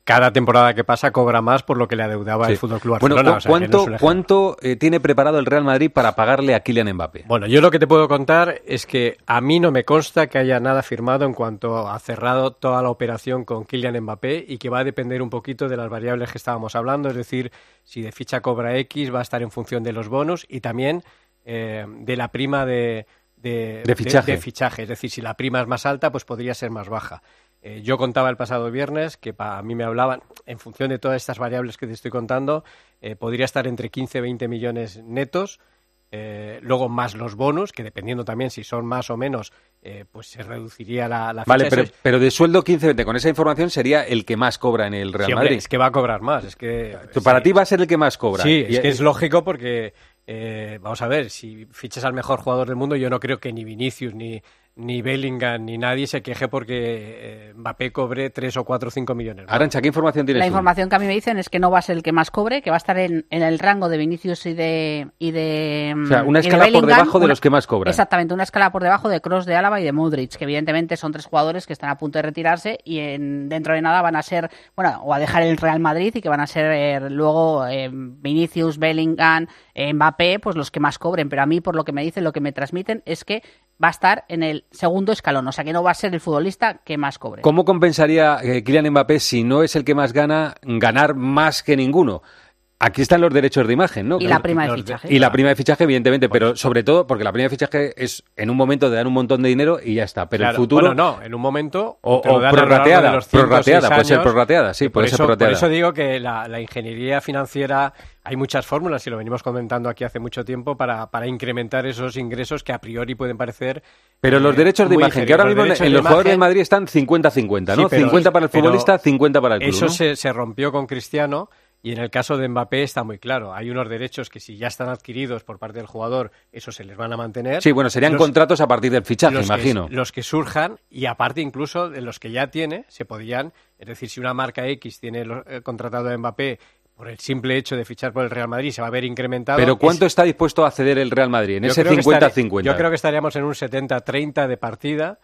cada temporada que pasa cobra más por lo que le adeudaba Sí. el Fútbol Club Bueno, Barcelona. ¿cu- o sea, que no ¿cuánto, cuánto eh, tiene preparado el Real Madrid para pagarle a Kylian Mbappé? Bueno, yo lo que te puedo contar es que a mí no me consta que haya nada firmado en cuanto a cerrado toda la operación con Kylian Mbappé y que va a depender un poquito de las variables que estábamos hablando, es decir, si de ficha cobra X va a estar en función de los bonos y también eh, de la prima de, de, De fichaje. de fichaje. Es decir, si la prima es más alta, pues podría ser más baja. Eh, yo contaba el pasado viernes que para mí me hablaban, en función de todas estas variables que te estoy contando, eh, podría estar entre 15 y 20 millones netos. eh, luego más los bonus, que dependiendo también si son más o menos, eh, pues se reduciría la, la Vale, pero, de sueldo 15-20, con esa información sería el que más cobra en el Real Sí, hombre, Madrid. es que va a cobrar más. Es que, Para ti va a ser el que más cobra. Sí, es que es lógico porque, eh, vamos a ver, si fichas al mejor jugador del mundo, yo no creo que ni Vinicius, ni, ni Bellingham, ni nadie se queje porque eh, Mbappé cobre 3 o 4 o 5 millones. Arancha, ¿qué información tienes La tú? información que a mí me dicen es que no va a ser el que más cobre, que va a estar en, en el rango de Vinicius y de y de O sea, una de escala por debajo de una- los que más cobran. Exactamente, una escala por debajo de Cross, de Álava y de Modric, que evidentemente son tres jugadores que están a punto de retirarse y en, dentro de nada van a ser, bueno, o a dejar el Real Madrid y que van a ser eh, luego eh, Vinicius, Bellingham, eh, Mbappé, pues los que más cobren. Pero a mí, por lo que me dicen, lo que me transmiten es que va a estar en el segundo escalón, o sea que no va a ser el futbolista que más cobre. ¿Cómo compensaría eh, Kylian Mbappé si no es el que más gana, ganar más que ninguno? Aquí están los derechos de imagen, ¿no? Y la prima de fichaje. Y la prima de fichaje, evidentemente, pero sobre todo porque la prima de fichaje es en un momento de dar un montón de dinero y ya está. Pero Claro, el futuro. Bueno, no, en un momento. O- de prorrateada, prorrateada, puede ser prorrateada, sí, y puede por ser eso, prorrateada. Por eso digo que la, la ingeniería financiera, hay muchas fórmulas, y lo venimos comentando aquí hace mucho tiempo, para, para incrementar esos ingresos que a priori pueden parecer. Pero eh, los derechos de imagen, que ahora mismo en de los jugadores imagen- Madrid están 50-50, ¿no? Sí, pero- 50 para el futbolista, 50 para el club. Eso ¿no? se, se rompió con Cristiano y en el caso de Mbappé está muy claro. Hay unos derechos que si ya están adquiridos por parte del jugador, esos se les van a mantener. Sí, bueno, serían Los- contratos a partir del fichaje, los que- imagino. los que surjan y aparte incluso de los que ya tiene, se podían, es decir, si una marca X tiene eh, contratado a Mbappé por el simple hecho de fichar por el Real Madrid, se va a ver incrementado. Pero ¿cuánto es- está dispuesto a ceder el Real Madrid en yo ese creo que estaré- 50-50? Yo creo que estaríamos en un 70-30 de partida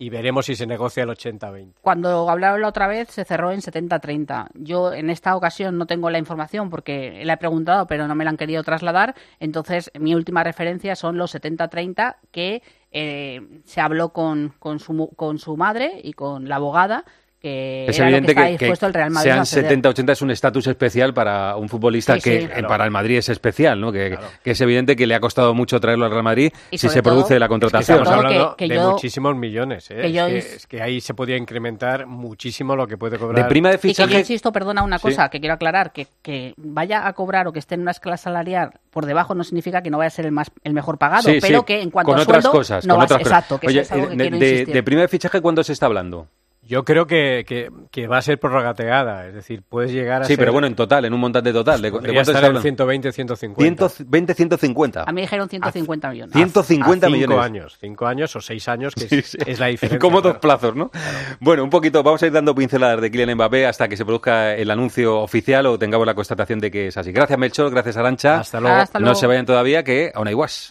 y veremos si se negocia el 80-20. Cuando hablaron la otra vez se cerró en 70-30. Yo en esta ocasión no tengo la información porque la he preguntado pero no me la han querido trasladar. Entonces mi última referencia son los 70-30 que eh, se habló con, con, su, con su madre y con la abogada que Es era lo que evidente que, que dispuesto el Real Madrid a sean ceder. 70-80 es un estatus especial para un futbolista Sí, que sí. eh, Claro. para el Madrid es especial, ¿no? Que, que es evidente que le ha costado mucho traerlo al Real Madrid Y si se todo- produce la Es que contratación. Estamos hablando que- que de yo- muchísimos millones. ¿eh? que es, que, ins- es que ahí se podía incrementar muchísimo lo que puede cobrar. De prima de Y que yo fichaje, insisto, perdona, una Sí. cosa que quiero aclarar, que, que vaya a cobrar o que esté en una escala salarial por debajo no significa que no vaya a ser el más el mejor pagado, Sí, pero sí, que en cuanto con a otras sueldo cosas, no con va a otras ser- cosas. exacto, que Oye, eso es algo que de, quiero de- de prima de fichaje cuándo se está hablando? Yo creo que, que, que va a ser prorrateada, es decir, puedes llegar a Sí, ser... pero bueno, en total, en un montante total, ¿de, de cuánto estar en hablando? 120, 150. 120, 150. A mí dijeron 150 millones. 150 a cinco millones. años, cinco años o seis años, que Sí, es, sí. es la diferencia. En cómodos claro. plazos, ¿no? Bueno, un poquito, vamos a ir dando pinceladas de Kylian Mbappé hasta que se produzca el anuncio oficial o tengamos la constatación de que es así. Gracias, Melchor, gracias, Arancha. Hasta luego. Hasta No luego. se vayan todavía, que aún hay guas.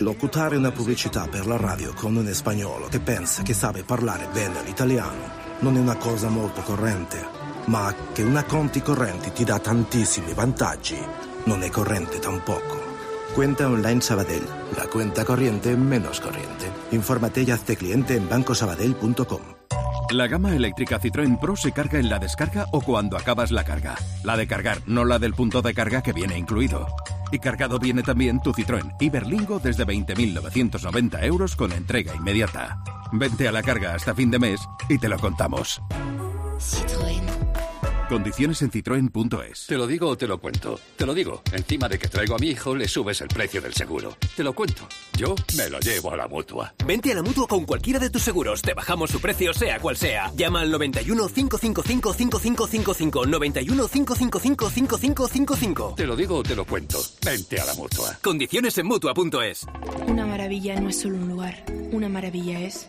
Locutare una pubblicità per la radio con un spagnolo che pensa che sabe parlare bene l'italiano non è una cosa molto corrente, ma che una conti correnti ti dà tantissimi vantaggi non è corrente tampoco. Cuenta online Sabadell, la cuenta corriente menos corriente. Infórmate y hazte cliente en bancosabadell.com. La gama eléctrica Citroën Pro se carga en la descarga o cuando acabas la carga. La de cargar, no la del punto de carga que viene incluido. Y cargado viene también tu Citroën Iberlingo desde 20.990 euros con entrega inmediata. Vente a la carga hasta fin de mes y te lo contamos. Citroën. Condiciones en citroen.es. Te lo digo o te lo cuento. Te lo digo. Encima de que traigo a mi hijo, le subes el precio del seguro. Te lo cuento. Yo me lo llevo a la mutua. Vente a la mutua con cualquiera de tus seguros. Te bajamos su precio, sea cual sea. Llama al 91 555 5555. 91 555 5555. Te lo digo o te lo cuento. Vente a la mutua. Condiciones en mutua.es. Una maravilla no es solo un lugar. Una maravilla es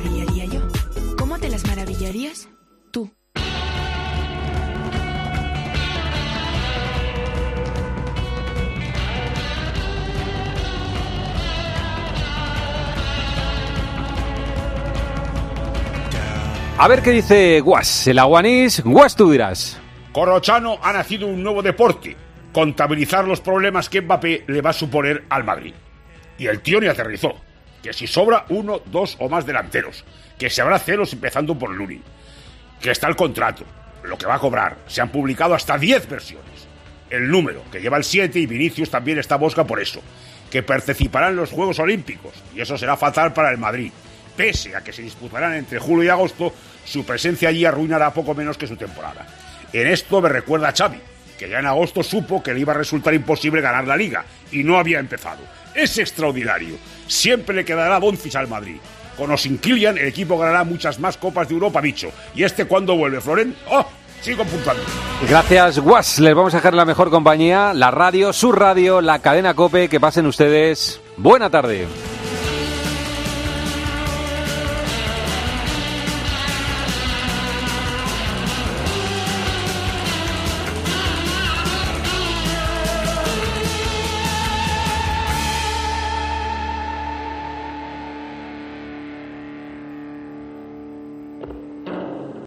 A ver qué dice Guas, el aguanís. Guas, tú dirás. Corrochano ha nacido un nuevo deporte, contabilizar los problemas que Mbappé le va a suponer al Madrid. Y el tío ni aterrizó, que si sobra uno, dos o más delanteros, que se habrá celos empezando por Lunin, que está el contrato, lo que va a cobrar, se han publicado hasta 10 versiones. El número, que lleva el 7 y Vinicius también está mosca por eso, que participarán en los Juegos Olímpicos, y eso será fatal para el Madrid. Pese a que se disputarán entre julio y agosto, su presencia allí arruinará poco menos que su temporada. En esto me recuerda a Xavi, que ya en agosto supo que le iba a resultar imposible ganar la liga y no había empezado. Es extraordinario. Siempre le quedará Bonfis al Madrid. Con o sin el equipo ganará muchas más copas de Europa, bicho. ¿Y este cuándo vuelve, Floren? ¡Oh! Sigo puntuando. Gracias, Guas. Les vamos a dejar la mejor compañía, la radio, su radio, la cadena Cope. Que pasen ustedes. Buena tarde.